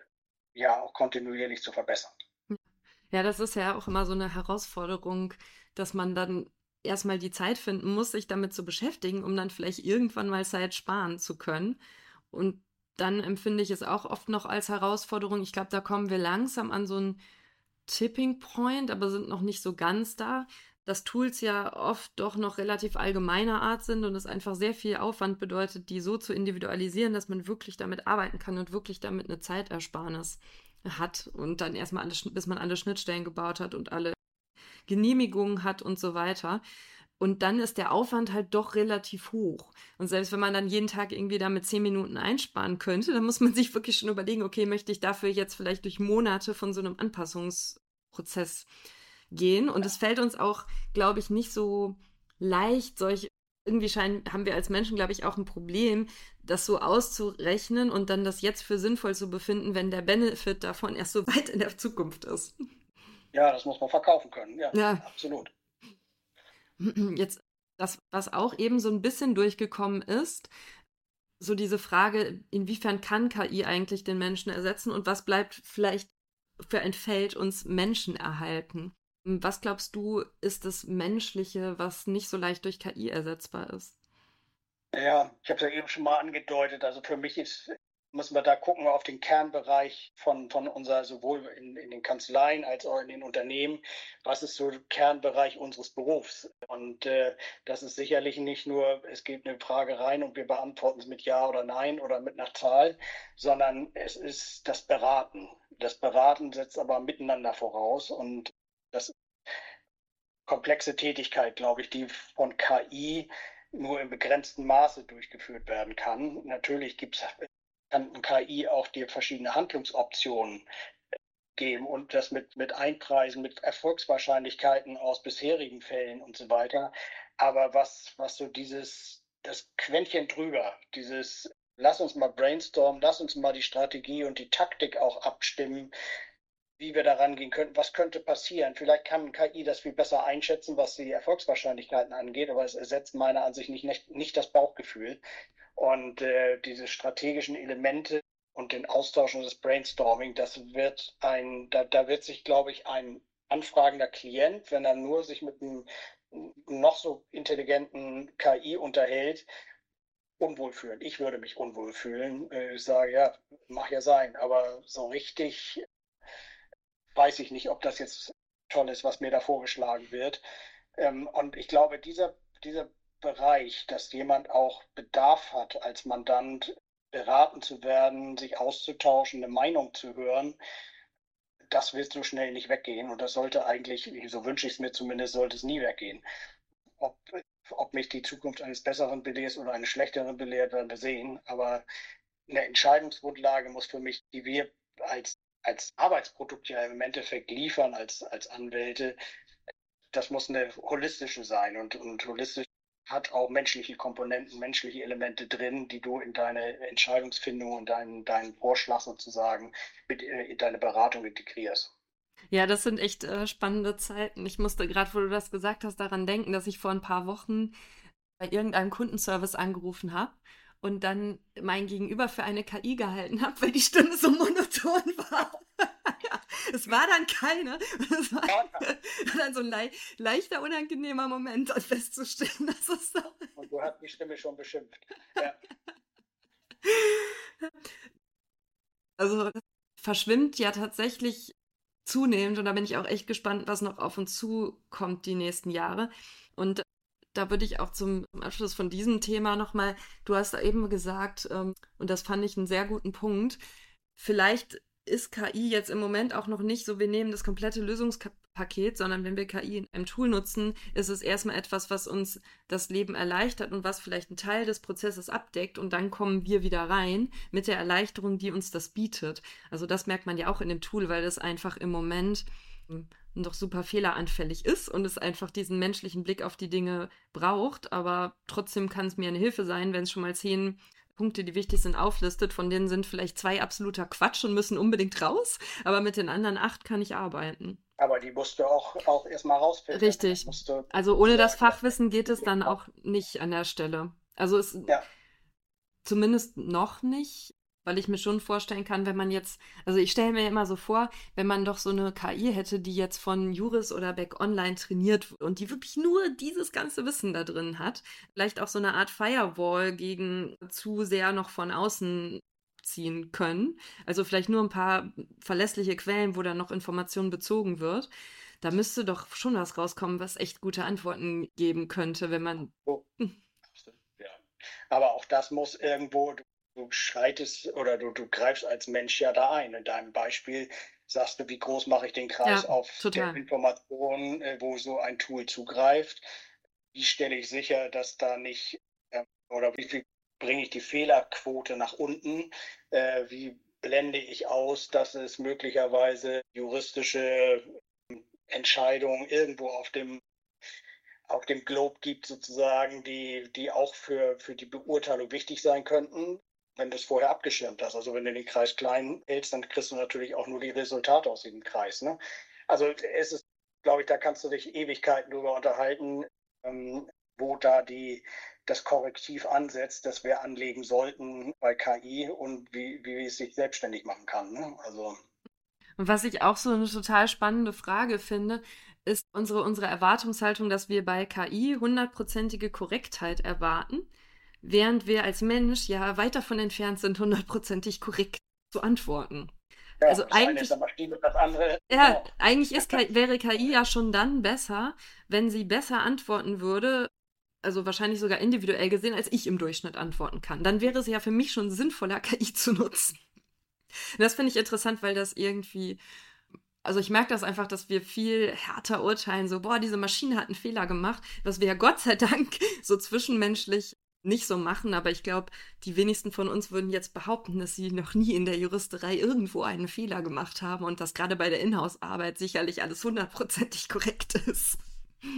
ja auch kontinuierlich zu verbessern.
Ja, das ist ja auch immer so eine Herausforderung, dass man dann erstmal die Zeit finden muss, sich damit zu beschäftigen, um dann vielleicht irgendwann mal Zeit sparen zu können. Und dann empfinde ich es auch oft noch als Herausforderung. Ich glaube, da kommen wir langsam an so einen Tipping Point, aber sind noch nicht so ganz da, dass Tools ja oft doch noch relativ allgemeiner Art sind und es einfach sehr viel Aufwand bedeutet, die so zu individualisieren, dass man wirklich damit arbeiten kann und wirklich damit eine Zeitersparnis hat und dann erstmal alle, bis man alle Schnittstellen gebaut hat und alle Genehmigungen hat und so weiter. Und dann ist der Aufwand halt doch relativ hoch. Und selbst wenn man dann jeden Tag irgendwie damit zehn Minuten einsparen könnte, dann muss man <laughs> sich wirklich schon überlegen, okay, möchte ich dafür jetzt vielleicht durch Monate von so einem Anpassungsprozess gehen. Und es fällt uns auch, glaube ich, nicht so leicht, solche irgendwie scheinen, haben wir als Menschen, glaube ich, auch ein Problem, das so auszurechnen und dann das jetzt für sinnvoll zu befinden, wenn der Benefit davon erst so <laughs> weit in der Zukunft ist.
Ja, das muss man verkaufen können. Ja, ja. absolut. <clears throat>
Jetzt, das, was auch eben so ein bisschen durchgekommen ist, so diese Frage, inwiefern kann KI eigentlich den Menschen ersetzen und was bleibt vielleicht für ein Feld uns Menschen erhalten? Was glaubst du, ist das Menschliche, was nicht so leicht durch KI ersetzbar ist?
Ja, ich habe es ja eben schon mal angedeutet. Also für mich ist müssen wir da gucken auf den Kernbereich von, von unserer, sowohl in, in den Kanzleien als auch in den Unternehmen. Was ist so Kernbereich unseres Berufs? Und äh, das ist sicherlich nicht nur, es geht eine Frage rein und wir beantworten es mit Ja oder Nein oder mit einer Zahl, sondern es ist das Beraten. Das Beraten setzt aber miteinander voraus und das komplexe Tätigkeit, glaube ich, die von KI nur im begrenzten Maße durchgeführt werden kann. Natürlich gibt es kann KI auch dir verschiedene Handlungsoptionen geben und das mit, mit Einpreisen, mit Erfolgswahrscheinlichkeiten aus bisherigen Fällen und so weiter. Aber was, was so dieses, das Quäntchen drüber, dieses, lass uns mal brainstormen, lass uns mal die Strategie und die Taktik auch abstimmen, wie wir da rangehen könnten, was könnte passieren. Vielleicht kann KI das viel besser einschätzen, was die Erfolgswahrscheinlichkeiten angeht, aber es ersetzt meiner Ansicht nicht, nicht, nicht das Bauchgefühl. Und äh, diese strategischen Elemente und den Austausch und das Brainstorming, das wird ein, da, da wird sich, glaube ich, ein anfragender Klient, wenn er nur sich mit einem noch so intelligenten KI unterhält, unwohl fühlen. Ich würde mich unwohl fühlen. Äh, ich sage, ja, mach ja sein, aber so richtig weiß ich nicht, ob das jetzt toll ist, was mir da vorgeschlagen wird. Ähm, und ich glaube, dieser, dieser Bereich, dass jemand auch Bedarf hat, als Mandant beraten zu werden, sich auszutauschen, eine Meinung zu hören, das wird so schnell nicht weggehen. Und das sollte eigentlich, so wünsche ich es mir zumindest, sollte es nie weggehen. Ob, ob mich die Zukunft eines Besseren belehrt oder eines Schlechteren belehrt, werden wir sehen. Aber eine Entscheidungsgrundlage muss für mich, die wir als, als Arbeitsprodukt ja im Endeffekt liefern, als, als Anwälte, das muss eine holistische sein. Und, und holistisch hat auch menschliche Komponenten, menschliche Elemente drin, die du in deine Entscheidungsfindung und deinen, deinen Vorschlag sozusagen mit äh, in deine Beratung integrierst.
Ja, das sind echt äh, spannende Zeiten. Ich musste gerade, wo du das gesagt hast, daran denken, dass ich vor ein paar Wochen bei irgendeinem Kundenservice angerufen habe und dann mein Gegenüber für eine KI gehalten habe, weil die Stimme so monoton war. <laughs> es war dann keine. Es war dann so ein le leichter, unangenehmer Moment, festzustellen, dass es so.
Und du hast die Stimme schon beschimpft. Ja.
Also, verschwimmt ja tatsächlich zunehmend und da bin ich auch echt gespannt, was noch auf uns zukommt die nächsten Jahre. Und da würde ich auch zum Abschluss von diesem Thema nochmal, du hast eben gesagt, ähm, und das fand ich einen sehr guten Punkt, vielleicht ist KI jetzt im Moment auch noch nicht so, wir nehmen das komplette Lösungspaket, sondern wenn wir KI in einem Tool nutzen, ist es erstmal etwas, was uns das Leben erleichtert und was vielleicht einen Teil des Prozesses abdeckt und dann kommen wir wieder rein mit der Erleichterung, die uns das bietet. Also das merkt man ja auch in dem Tool, weil das einfach im Moment doch super fehleranfällig ist und es einfach diesen menschlichen Blick auf die Dinge braucht. Aber trotzdem kann es mir eine Hilfe sein, wenn es schon mal zehn Punkte, die wichtig sind, auflistet. Von denen sind vielleicht zwei absoluter Quatsch und müssen unbedingt raus. Aber mit den anderen acht kann ich arbeiten.
Aber die musst du auch, auch erstmal rausfinden.
Richtig. Also ohne das Fachwissen geht es dann auch nicht an der Stelle. Also es ja. zumindest noch nicht weil ich mir schon vorstellen kann, wenn man jetzt, also ich stelle mir immer so vor, wenn man doch so eine KI hätte, die jetzt von Juris oder Beck online trainiert und die wirklich nur dieses ganze Wissen da drin hat, vielleicht auch so eine Art Firewall gegen zu sehr noch von außen ziehen können. Also vielleicht nur ein paar verlässliche Quellen, wo dann noch Informationen bezogen wird. Da müsste doch schon was rauskommen, was echt gute Antworten geben könnte, wenn man. Oh. <laughs>
Ja. Aber auch das muss irgendwo, du schreitest oder du, du greifst als Mensch ja da ein. In deinem Beispiel sagst du, wie groß mache ich den Kreis ja, auf total. der Information, äh, wo so ein Tool zugreift. Wie stelle ich sicher, dass da nicht, äh, oder wie viel bringe ich die Fehlerquote nach unten? Äh, wie blende ich aus, dass es möglicherweise juristische Entscheidungen irgendwo auf dem auf dem Globe gibt sozusagen, die, die auch für, für die Beurteilung wichtig sein könnten wenn du es vorher abgeschirmt hast. Also wenn du den Kreis klein hältst, dann kriegst du natürlich auch nur die Resultate aus diesem Kreis. Ne? Also es ist, glaube ich, da kannst du dich Ewigkeiten drüber unterhalten, ähm, wo da die, das Korrektiv ansetzt, das wir anlegen sollten bei KI und wie, wie es sich selbstständig machen kann. Ne? Also.
Und was ich auch so eine total spannende Frage finde, ist unsere, unsere Erwartungshaltung, dass wir bei KI hundertprozentige Korrektheit erwarten, während wir als Mensch ja weit davon entfernt sind, hundertprozentig korrekt zu antworten.
Ja, also eigentlich,
ja, ja, eigentlich ist, <laughs> wäre KI ja schon dann besser, wenn sie besser antworten würde, also wahrscheinlich sogar individuell gesehen, als ich im Durchschnitt antworten kann. Dann wäre es ja für mich schon sinnvoller, <laughs> KI zu nutzen. Das finde ich interessant, weil das irgendwie also ich merke das einfach, dass wir viel härter urteilen, so, boah, diese Maschine hat einen Fehler gemacht, was wir ja Gott sei Dank <laughs> so zwischenmenschlich nicht so machen, aber ich glaube, die wenigsten von uns würden jetzt behaupten, dass sie noch nie in der Juristerei irgendwo einen Fehler gemacht haben und dass gerade bei der Inhouse-Arbeit sicherlich alles hundertprozentig korrekt ist.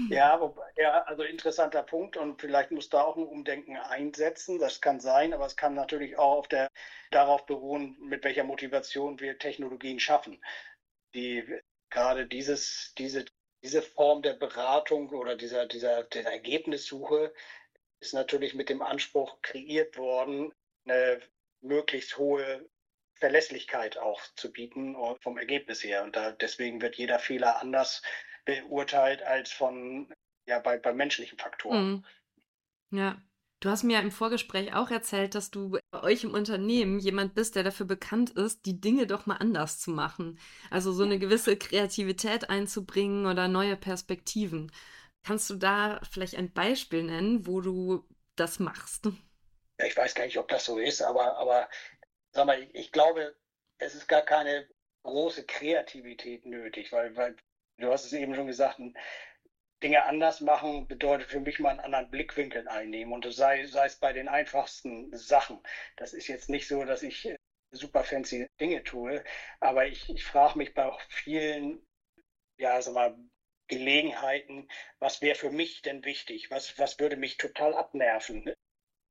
Ja, ja, also interessanter Punkt und vielleicht muss da auch ein Umdenken einsetzen. Das kann sein, aber es kann natürlich auch auf der, darauf beruhen, mit welcher Motivation wir Technologien schaffen die gerade dieses, diese, diese Form der Beratung oder dieser, dieser, dieser Ergebnissuche ist natürlich mit dem Anspruch kreiert worden, eine möglichst hohe Verlässlichkeit auch zu bieten vom Ergebnis her. Und da, deswegen wird jeder Fehler anders beurteilt als von ja bei, bei menschlichen Faktoren.
Mhm. Ja. Du hast mir ja im Vorgespräch auch erzählt, dass du bei euch im Unternehmen jemand bist, der dafür bekannt ist, die Dinge doch mal anders zu machen. Also so eine gewisse Kreativität einzubringen oder neue Perspektiven. Kannst du da vielleicht ein Beispiel nennen, wo du das machst?
Ja, ich weiß gar nicht, ob das so ist, aber, aber sag mal, ich, glaube, es ist gar keine große Kreativität nötig, weil, weil du hast es eben schon gesagt, Dinge anders machen bedeutet für mich mal einen anderen Blickwinkel einnehmen. Und sei, sei es bei den einfachsten Sachen. Das ist jetzt nicht so, dass ich äh, super fancy Dinge tue, aber ich, ich frage mich bei vielen, ja, sag mal, Gelegenheiten, was wäre für mich denn wichtig? Was, was würde mich total abnerven,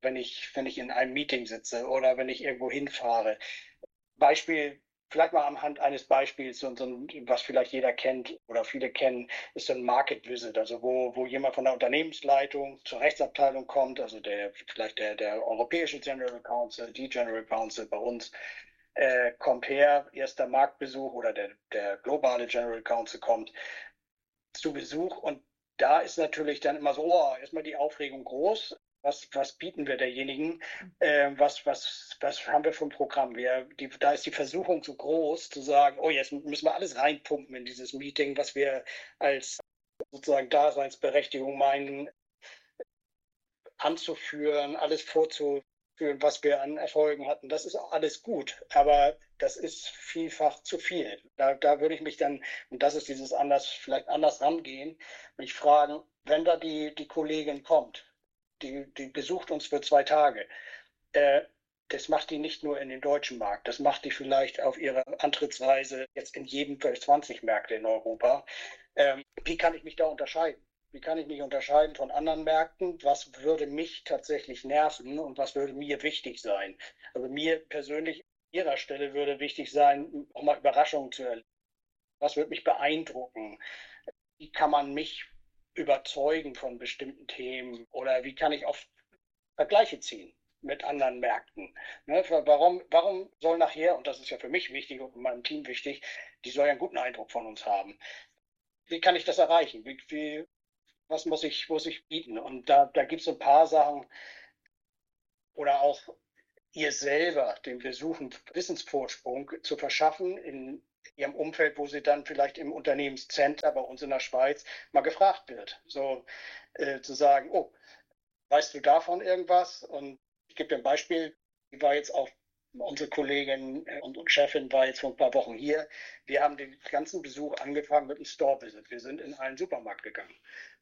wenn ich, wenn ich in einem Meeting sitze oder wenn ich irgendwo hinfahre? Beispiel Vielleicht mal am Hand eines Beispiels, so, so was vielleicht jeder kennt oder viele kennen, ist so ein Market Visit, also wo, wo jemand von der Unternehmensleitung zur Rechtsabteilung kommt, also der vielleicht der, der europäische General Counsel, die General Counsel bei uns, äh, kommt her, erster Marktbesuch oder der, der globale General Counsel kommt zu Besuch. Und da ist natürlich dann immer so, oh, erstmal die Aufregung groß, was, was bieten wir derjenigen, äh, was, was, was haben wir für ein Programm. Wir, die, da ist die Versuchung so groß zu sagen, oh, jetzt müssen wir alles reinpumpen in dieses Meeting, was wir als sozusagen Daseinsberechtigung meinen, anzuführen, alles vorzuführen, was wir an Erfolgen hatten. Das ist alles gut, aber das ist vielfach zu viel. Da, da würde ich mich dann, und das ist dieses anders, vielleicht anders rangehen, mich fragen, wenn da die, die Kollegin kommt, die, die besucht uns für zwei Tage. Äh, das macht die nicht nur in den deutschen Markt, das macht die vielleicht auf ihrer Antrittsreise jetzt in jedem 20 Märkte in Europa. Ähm, wie kann ich mich da unterscheiden? Wie kann ich mich unterscheiden von anderen Märkten? Was würde mich tatsächlich nerven und was würde mir wichtig sein? Also mir persönlich an ihrer Stelle würde wichtig sein, auch mal Überraschungen zu erleben. Was würde mich beeindrucken? Wie kann man mich überzeugen von bestimmten Themen oder wie kann ich auf Vergleiche ziehen mit anderen Märkten. Ne? Warum, warum soll nachher, und das ist ja für mich wichtig und meinem Team wichtig, die soll ja einen guten Eindruck von uns haben. Wie kann ich das erreichen? Wie, wie, was muss ich, muss ich bieten? Und da, da gibt es ein paar Sachen oder auch ihr selber den Besuchen Wissensvorsprung zu verschaffen in ihrem Umfeld, wo sie dann vielleicht im Unternehmenscenter bei uns in der Schweiz mal gefragt wird. So äh, zu sagen, oh, weißt du davon irgendwas? Und ich gebe dir ein Beispiel, die war jetzt auch unsere Kollegin äh, und Chefin war jetzt vor ein paar Wochen hier. Wir haben den ganzen Besuch angefangen mit einem Store-Visit. Wir sind in einen Supermarkt gegangen.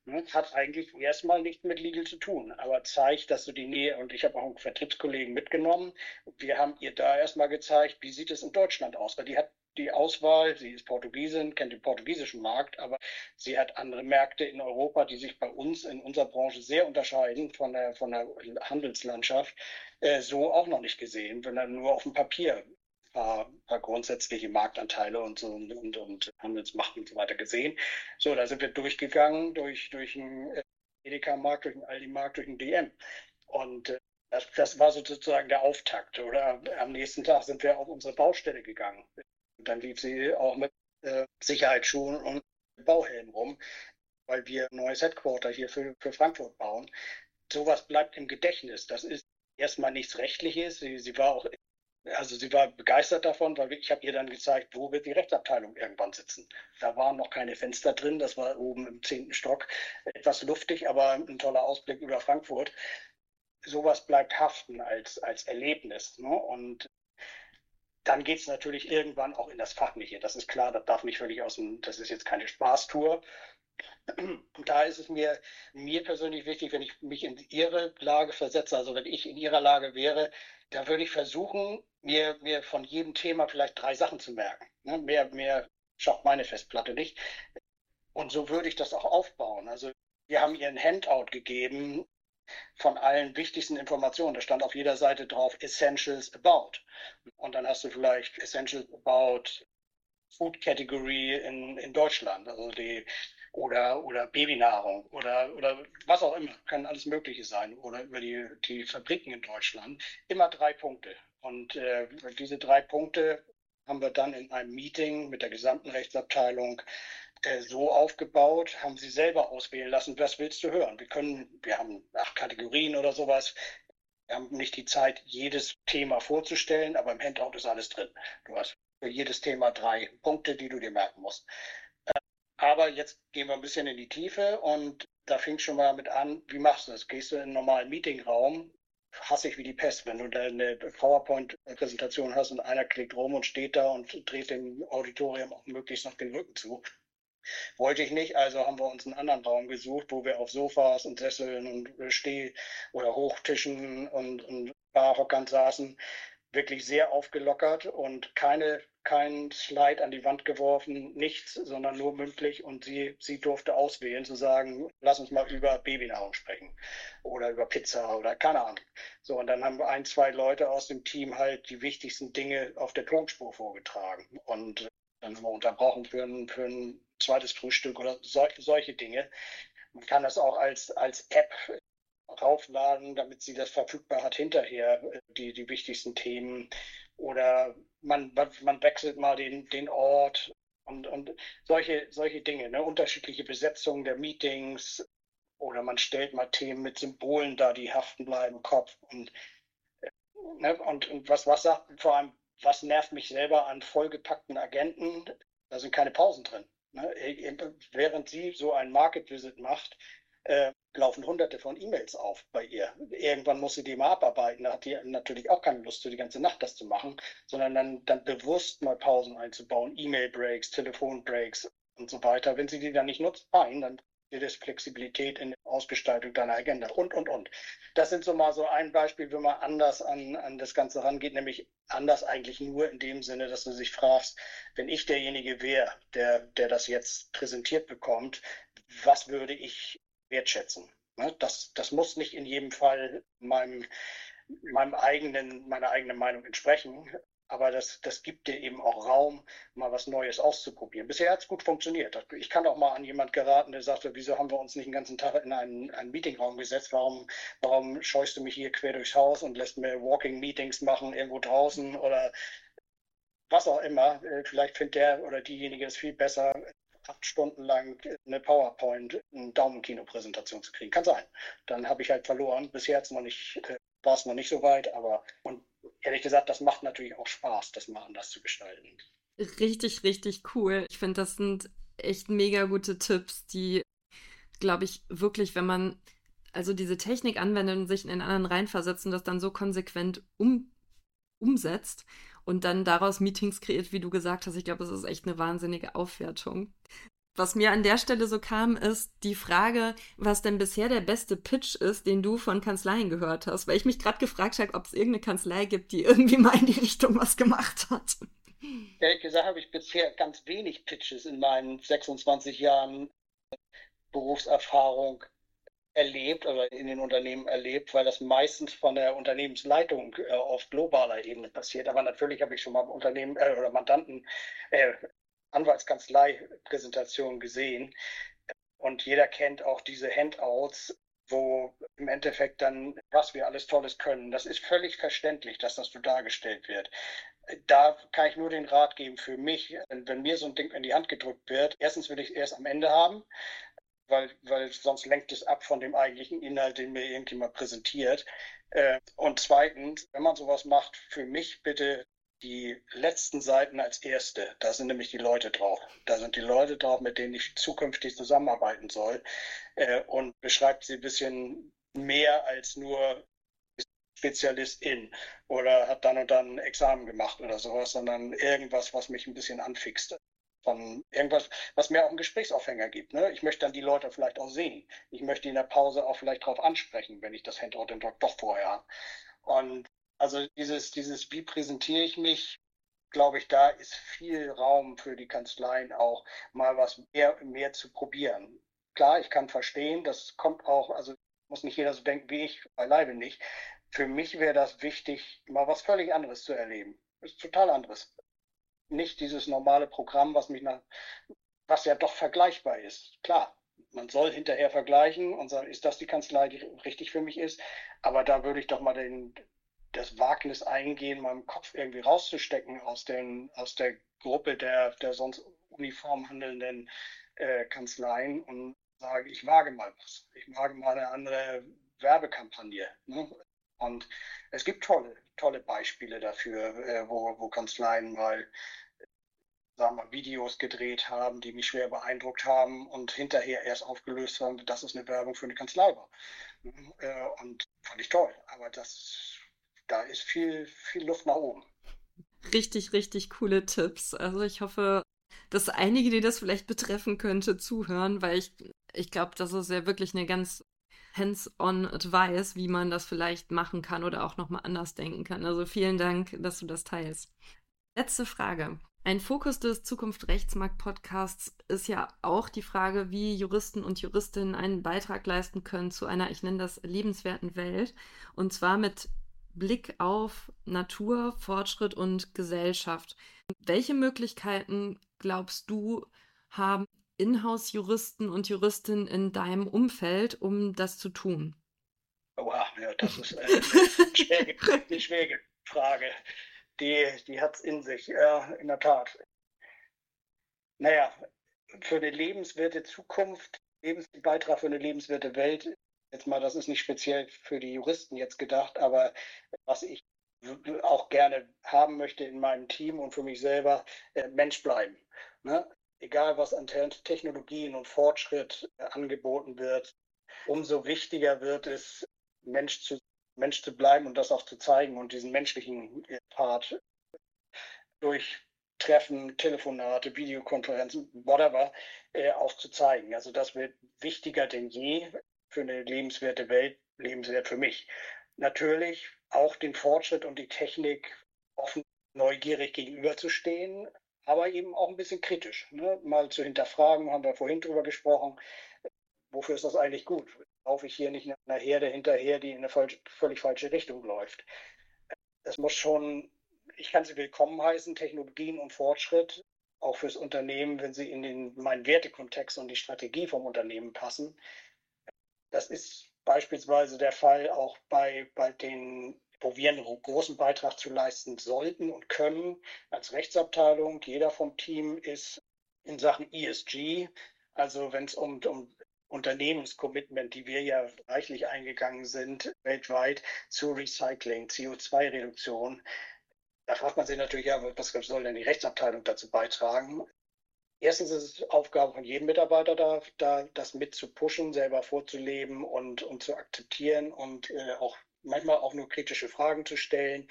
Ne, hat eigentlich erstmal nichts mit Legal zu tun, aber zeigt, dass du die Nähe, und ich habe auch einen Vertriebskollegen mitgenommen, wir haben ihr da erstmal gezeigt, wie sieht es in Deutschland aus, weil die hat die Auswahl. Sie ist Portugiesin, kennt den portugiesischen Markt, aber sie hat andere Märkte in Europa, die sich bei uns in unserer Branche sehr unterscheiden von der, von der Handelslandschaft, äh, so auch noch nicht gesehen, wenn dann nur auf dem Papier paar, paar grundsätzliche Marktanteile und so und, und, und Handelsmacht und so weiter gesehen. So, da sind wir durchgegangen durch, durch ein Edeka-Markt, durch den Aldi-Markt, durch den DM. Und äh, das, das, war sozusagen der Auftakt. Oder am nächsten Tag sind wir auf unsere Baustelle gegangen. Und dann lief sie auch mit äh, Sicherheitsschuhen und Bauhelm rum, weil wir ein neues Headquarter hier für, für Frankfurt bauen. Sowas bleibt im Gedächtnis. Das ist erstmal nichts Rechtliches. Sie, sie war auch also sie war begeistert davon, weil ich habe ihr dann gezeigt, wo wird die Rechtsabteilung irgendwann sitzen. Da waren noch keine Fenster drin, das war oben im zehnten Stock, etwas luftig, aber ein toller Ausblick über Frankfurt. Sowas bleibt haften als, als Erlebnis. Ne? Und dann geht es natürlich irgendwann auch in das Fachliche. Das ist klar, das darf nicht völlig aus dem, das ist jetzt keine Spaßtour. Und da ist es mir, mir persönlich wichtig, wenn ich mich in Ihre Lage versetze, also wenn ich in Ihrer Lage wäre, da würde ich versuchen, mir, mir von jedem Thema vielleicht drei Sachen zu merken. Ne? Mehr, mehr schafft meine Festplatte nicht. Und so würde ich das auch aufbauen. Also wir haben ihr ein Handout gegeben von allen wichtigsten Informationen. Da stand auf jeder Seite drauf Essentials About. Und dann hast du vielleicht Essentials About Food Category in, in Deutschland. Also die oder, oder Babynahrung oder, oder was auch immer, kann alles Mögliche sein oder über die, die Fabriken in Deutschland. Immer drei Punkte. Und äh, diese drei Punkte haben wir dann in einem Meeting mit der gesamten Rechtsabteilung äh, so aufgebaut, haben sie selber auswählen lassen, was willst du hören? Wir können, wir haben acht Kategorien oder sowas. Wir haben nicht die Zeit, jedes Thema vorzustellen, aber im Handout ist alles drin. Du hast für jedes Thema drei Punkte, die du dir merken musst. Aber jetzt gehen wir ein bisschen in die Tiefe und da fing schon mal mit an, wie machst du das? Gehst du in einen normalen Meetingraum, hasse ich wie die Pest, wenn du da eine PowerPoint-Präsentation hast und einer klickt rum und steht da und dreht dem Auditorium auch möglichst noch den Rücken zu. Wollte ich nicht, also haben wir uns einen anderen Raum gesucht, wo wir auf Sofas und Sesseln und Steh- oder Hochtischen und, und Barhockern saßen, wirklich sehr aufgelockert und keine, kein Slide an die Wand geworfen, nichts, sondern nur mündlich und sie, sie durfte auswählen, zu sagen, lass uns mal über Babynahrung sprechen oder über Pizza oder keine Ahnung. So, und dann haben ein, zwei Leute aus dem Team halt die wichtigsten Dinge auf der Tonspur vorgetragen und dann haben wir unterbrochen für ein, für ein zweites Frühstück oder so, solche Dinge. Man kann das auch als, als App raufladen, damit sie das verfügbar hat hinterher, äh, die, die wichtigsten Themen. Oder man, man wechselt mal den, den Ort und, und solche, solche Dinge, ne? unterschiedliche Besetzungen der Meetings oder man stellt mal Themen mit Symbolen da, die haften bleiben Kopf. Und, äh, ne? und, und was, was sagt vor allem, was nervt mich selber an vollgepackten Agenten? Da sind keine Pausen drin. Ne? Während sie so ein Market Visit macht, äh, laufen hunderte von E-Mails auf bei ihr. Irgendwann muss sie die mal abarbeiten. Da hat die natürlich auch keine Lust, so die ganze Nacht das zu machen, sondern dann, dann bewusst mal Pausen einzubauen, E-Mail-Breaks, Telefon-Breaks und so weiter. Wenn sie die dann nicht nutzt, fein, dann wird es Flexibilität in der Ausgestaltung deiner Agenda und, und, und. Das sind so mal so ein Beispiel, wenn man anders an, an das Ganze rangeht, nämlich anders eigentlich nur in dem Sinne, dass du sich fragst, wenn ich derjenige wäre, der, der das jetzt präsentiert bekommt, was würde ich wertschätzen. Ne? Das, das muss nicht in jedem Fall meinem, meinem eigenen, meiner eigenen Meinung entsprechen. Aber das, das gibt dir eben auch Raum, mal was Neues auszuprobieren. Bisher hat es gut funktioniert. Ich kann auch mal an jemand geraten, der sagte, wieso haben wir uns nicht den ganzen Tag in einen, einen Meetingraum gesetzt? Warum, warum scheust du mich hier quer durchs Haus und lässt mir Walking Meetings machen irgendwo draußen oder was auch immer. Äh, vielleicht findet der oder diejenige es viel besser, acht Stunden lang eine PowerPoint, eine Daumenkino-Präsentation zu kriegen. Kann sein. Dann habe ich halt verloren. Bisher nicht, äh, war es noch nicht so weit, aber und ehrlich gesagt, das macht natürlich auch Spaß, das mal anders zu gestalten.
Richtig, richtig cool. Ich finde, das sind echt mega gute Tipps, die, glaube ich, wirklich, wenn man also diese Technik anwendet und sich in den anderen reinversetzt und das dann so konsequent um, umsetzt, und dann daraus Meetings kreiert, wie du gesagt hast. Ich glaube, es ist echt eine wahnsinnige Aufwertung. Was mir an der Stelle so kam, ist die Frage, was denn bisher der beste Pitch ist, den du von Kanzleien gehört hast. Weil ich mich gerade gefragt habe, ob es irgendeine Kanzlei gibt, die irgendwie mal in die Richtung was gemacht hat.
Ehrlich gesagt habe ich bisher ganz wenig Pitches in meinen 26 Jahren Berufserfahrung erlebt oder in den Unternehmen erlebt, weil das meistens von der Unternehmensleitung äh, auf globaler Ebene passiert. Aber natürlich habe ich schon mal Unternehmen äh, oder Mandanten, äh, Anwaltskanzlei-Präsentationen gesehen. Und jeder kennt auch diese Handouts, wo im Endeffekt dann, was wir alles Tolles können. Das ist völlig verständlich, dass das so dargestellt wird. Da kann ich nur den Rat geben für mich, wenn mir so ein Ding in die Hand gedrückt wird. Erstens will ich es erst am Ende haben, weil, weil sonst lenkt es ab von dem eigentlichen Inhalt, den mir irgendjemand präsentiert. Äh, und zweitens, wenn man sowas macht, für mich bitte die letzten Seiten als erste. Da sind nämlich die Leute drauf. Da sind die Leute drauf, mit denen ich zukünftig zusammenarbeiten soll. Äh, und beschreibt sie ein bisschen mehr als nur Spezialistin oder hat dann und dann ein Examen gemacht oder sowas, sondern irgendwas, was mich ein bisschen anfixt. Von irgendwas, was mir auch einen Gesprächsaufhänger gibt. Ne? Ich möchte dann die Leute vielleicht auch sehen. Ich möchte in der Pause auch vielleicht darauf ansprechen, wenn ich das Handout dann doch vorher habe. Und also dieses, dieses, wie präsentiere ich mich, glaube ich, da ist viel Raum für die Kanzleien auch mal was mehr, mehr zu probieren. Klar, ich kann verstehen, das kommt auch, also muss nicht jeder so denken wie ich, beileibe nicht. Für mich wäre das wichtig, mal was völlig anderes zu erleben. Ist total anderes. Nicht dieses normale Programm, was mich nach, was ja doch vergleichbar ist. Klar, man soll hinterher vergleichen und sagen, ist das die Kanzlei, die richtig für mich ist? Aber da würde ich doch mal den, das Wagnis eingehen, meinen Kopf irgendwie rauszustecken aus, den, aus der Gruppe der, der sonst uniform handelnden äh, Kanzleien und sage, ich wage mal was. Ich wage mal eine andere Werbekampagne. Ne? Und es gibt tolle, tolle Beispiele dafür, äh, wo, wo Kanzleien mal sagen wir, Videos gedreht haben, die mich schwer beeindruckt haben und hinterher erst aufgelöst haben, dass es eine Werbung für eine Kanzlei war. Äh, und fand ich toll. Aber das da ist viel, viel Luft nach oben.
Richtig, richtig coole Tipps. Also ich hoffe, dass einige, die das vielleicht betreffen könnte, zuhören, weil ich, ich glaube, das ist ja wirklich eine ganz hands-on Advice, wie man das vielleicht machen kann oder auch nochmal anders denken kann. Also vielen Dank, dass du das teilst. Letzte Frage. Ein Fokus des Zukunft Rechtsmarkt Podcasts ist ja auch die Frage, wie Juristen und Juristinnen einen Beitrag leisten können zu einer, ich nenne das, lebenswerten Welt. Und zwar mit Blick auf Natur, Fortschritt und Gesellschaft. Welche Möglichkeiten glaubst du haben Inhouse-Juristen und Juristinnen in deinem Umfeld, um das zu tun?
Wow, ja, das ist eine <laughs> schwierige, eine schwierige Frage. Die, die hat es in sich, ja, in der Tat. Naja, für eine lebenswerte Zukunft, Lebensbeitrag für eine lebenswerte Welt jetzt mal, das ist nicht speziell für die Juristen jetzt gedacht, aber was ich auch gerne haben möchte in meinem Team und für mich selber, äh, Mensch bleiben. Ne? Egal, was an Technologien und Fortschritt äh, angeboten wird, umso wichtiger wird es, Mensch zu, Mensch zu bleiben und das auch zu zeigen und diesen menschlichen äh, Part durch Treffen, Telefonate, Videokonferenzen, whatever, äh, auch zu zeigen. Also das wird wichtiger denn je für eine lebenswerte Welt, lebenswert für mich. Natürlich auch den Fortschritt und die Technik offen neugierig gegenüberzustehen, aber eben auch ein bisschen kritisch. Ne? Mal zu hinterfragen, haben wir vorhin drüber gesprochen, wofür ist das eigentlich gut? Laufe ich hier nicht einer Herde hinterher, die in eine falsch, völlig falsche Richtung läuft? Es muss schon, ich kann sie willkommen heißen, Technologien und Fortschritt, auch fürs Unternehmen, wenn sie in den, meinen Wertekontext und die Strategie vom Unternehmen passen. Das ist beispielsweise der Fall auch bei, bei den, wo wir einen großen Beitrag zu leisten sollten und können als Rechtsabteilung. Jeder vom Team ist in Sachen ESG, also wenn es um, um Unternehmenscommitment, die wir ja reichlich eingegangen sind, weltweit zu Recycling, CO2-Reduktion. Da fragt man sich natürlich, ja, was soll denn die Rechtsabteilung dazu beitragen? Erstens ist es Aufgabe von jedem Mitarbeiter, da, da das mit zu pushen, selber vorzuleben und, und zu akzeptieren und äh, auch manchmal auch nur kritische Fragen zu stellen,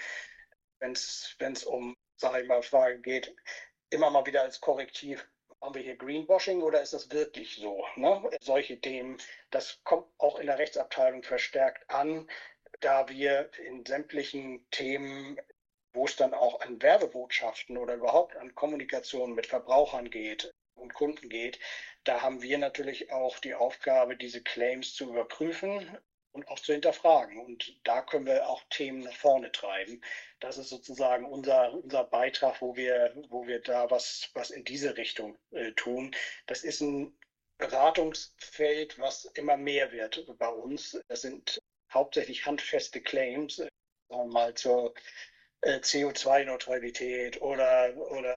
wenn es um, sage ich mal, Fragen geht, immer mal wieder als Korrektiv. Haben wir hier Greenwashing oder ist das wirklich so? Ne? Solche Themen, das kommt auch in der Rechtsabteilung verstärkt an, da wir in sämtlichen Themen wo es dann auch an Werbebotschaften oder überhaupt an Kommunikation mit Verbrauchern geht und Kunden geht, da haben wir natürlich auch die Aufgabe, diese Claims zu überprüfen und auch zu hinterfragen. Und da können wir auch Themen nach vorne treiben. Das ist sozusagen unser, unser Beitrag, wo wir, wo wir da was, was in diese Richtung äh, tun. Das ist ein Beratungsfeld, was immer mehr wird bei uns. Das sind hauptsächlich handfeste Claims, sagen wir mal zur äh, CO2-Neutralität oder, oder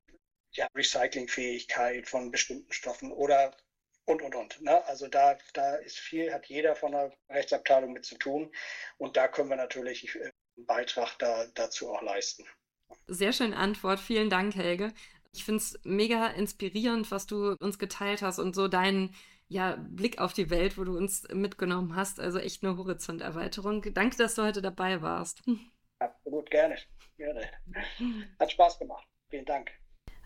ja, Recyclingfähigkeit von bestimmten Stoffen oder und und und. Ne? Also da, da ist viel, hat jeder von der Rechtsabteilung mit zu tun und da können wir natürlich äh, einen Beitrag da, dazu auch leisten.
Sehr schöne Antwort. Vielen Dank, Helge. Ich finde es mega inspirierend, was du uns geteilt hast und so deinen ja, Blick auf die Welt, wo du uns mitgenommen hast. Also echt eine Horizonterweiterung. Danke, dass du heute dabei warst.
Absolut, gerne. gerne. <laughs> Hat Spaß gemacht. Vielen Dank.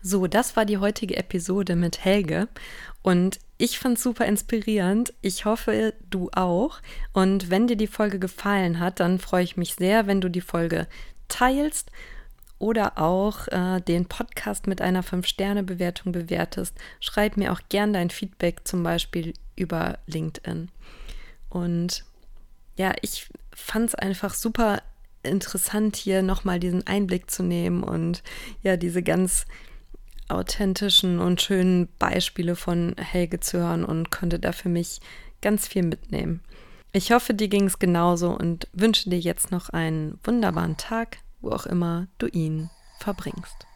So, das war die heutige Episode mit Helge und ich fand super inspirierend. Ich hoffe, du auch. Und wenn dir die Folge gefallen hat, dann freue ich mich sehr, wenn du die Folge teilst oder auch äh, den Podcast mit einer 5-Sterne-Bewertung bewertest. Schreib mir auch gern dein Feedback, zum Beispiel über LinkedIn. Und ja, ich fand es einfach super interessant, hier nochmal diesen Einblick zu nehmen und ja, diese ganz authentischen und schönen Beispiele von Helge zu hören und konnte da für mich ganz viel mitnehmen. Ich hoffe, dir ging es genauso und wünsche dir jetzt noch einen wunderbaren Tag wo auch immer du ihn verbringst.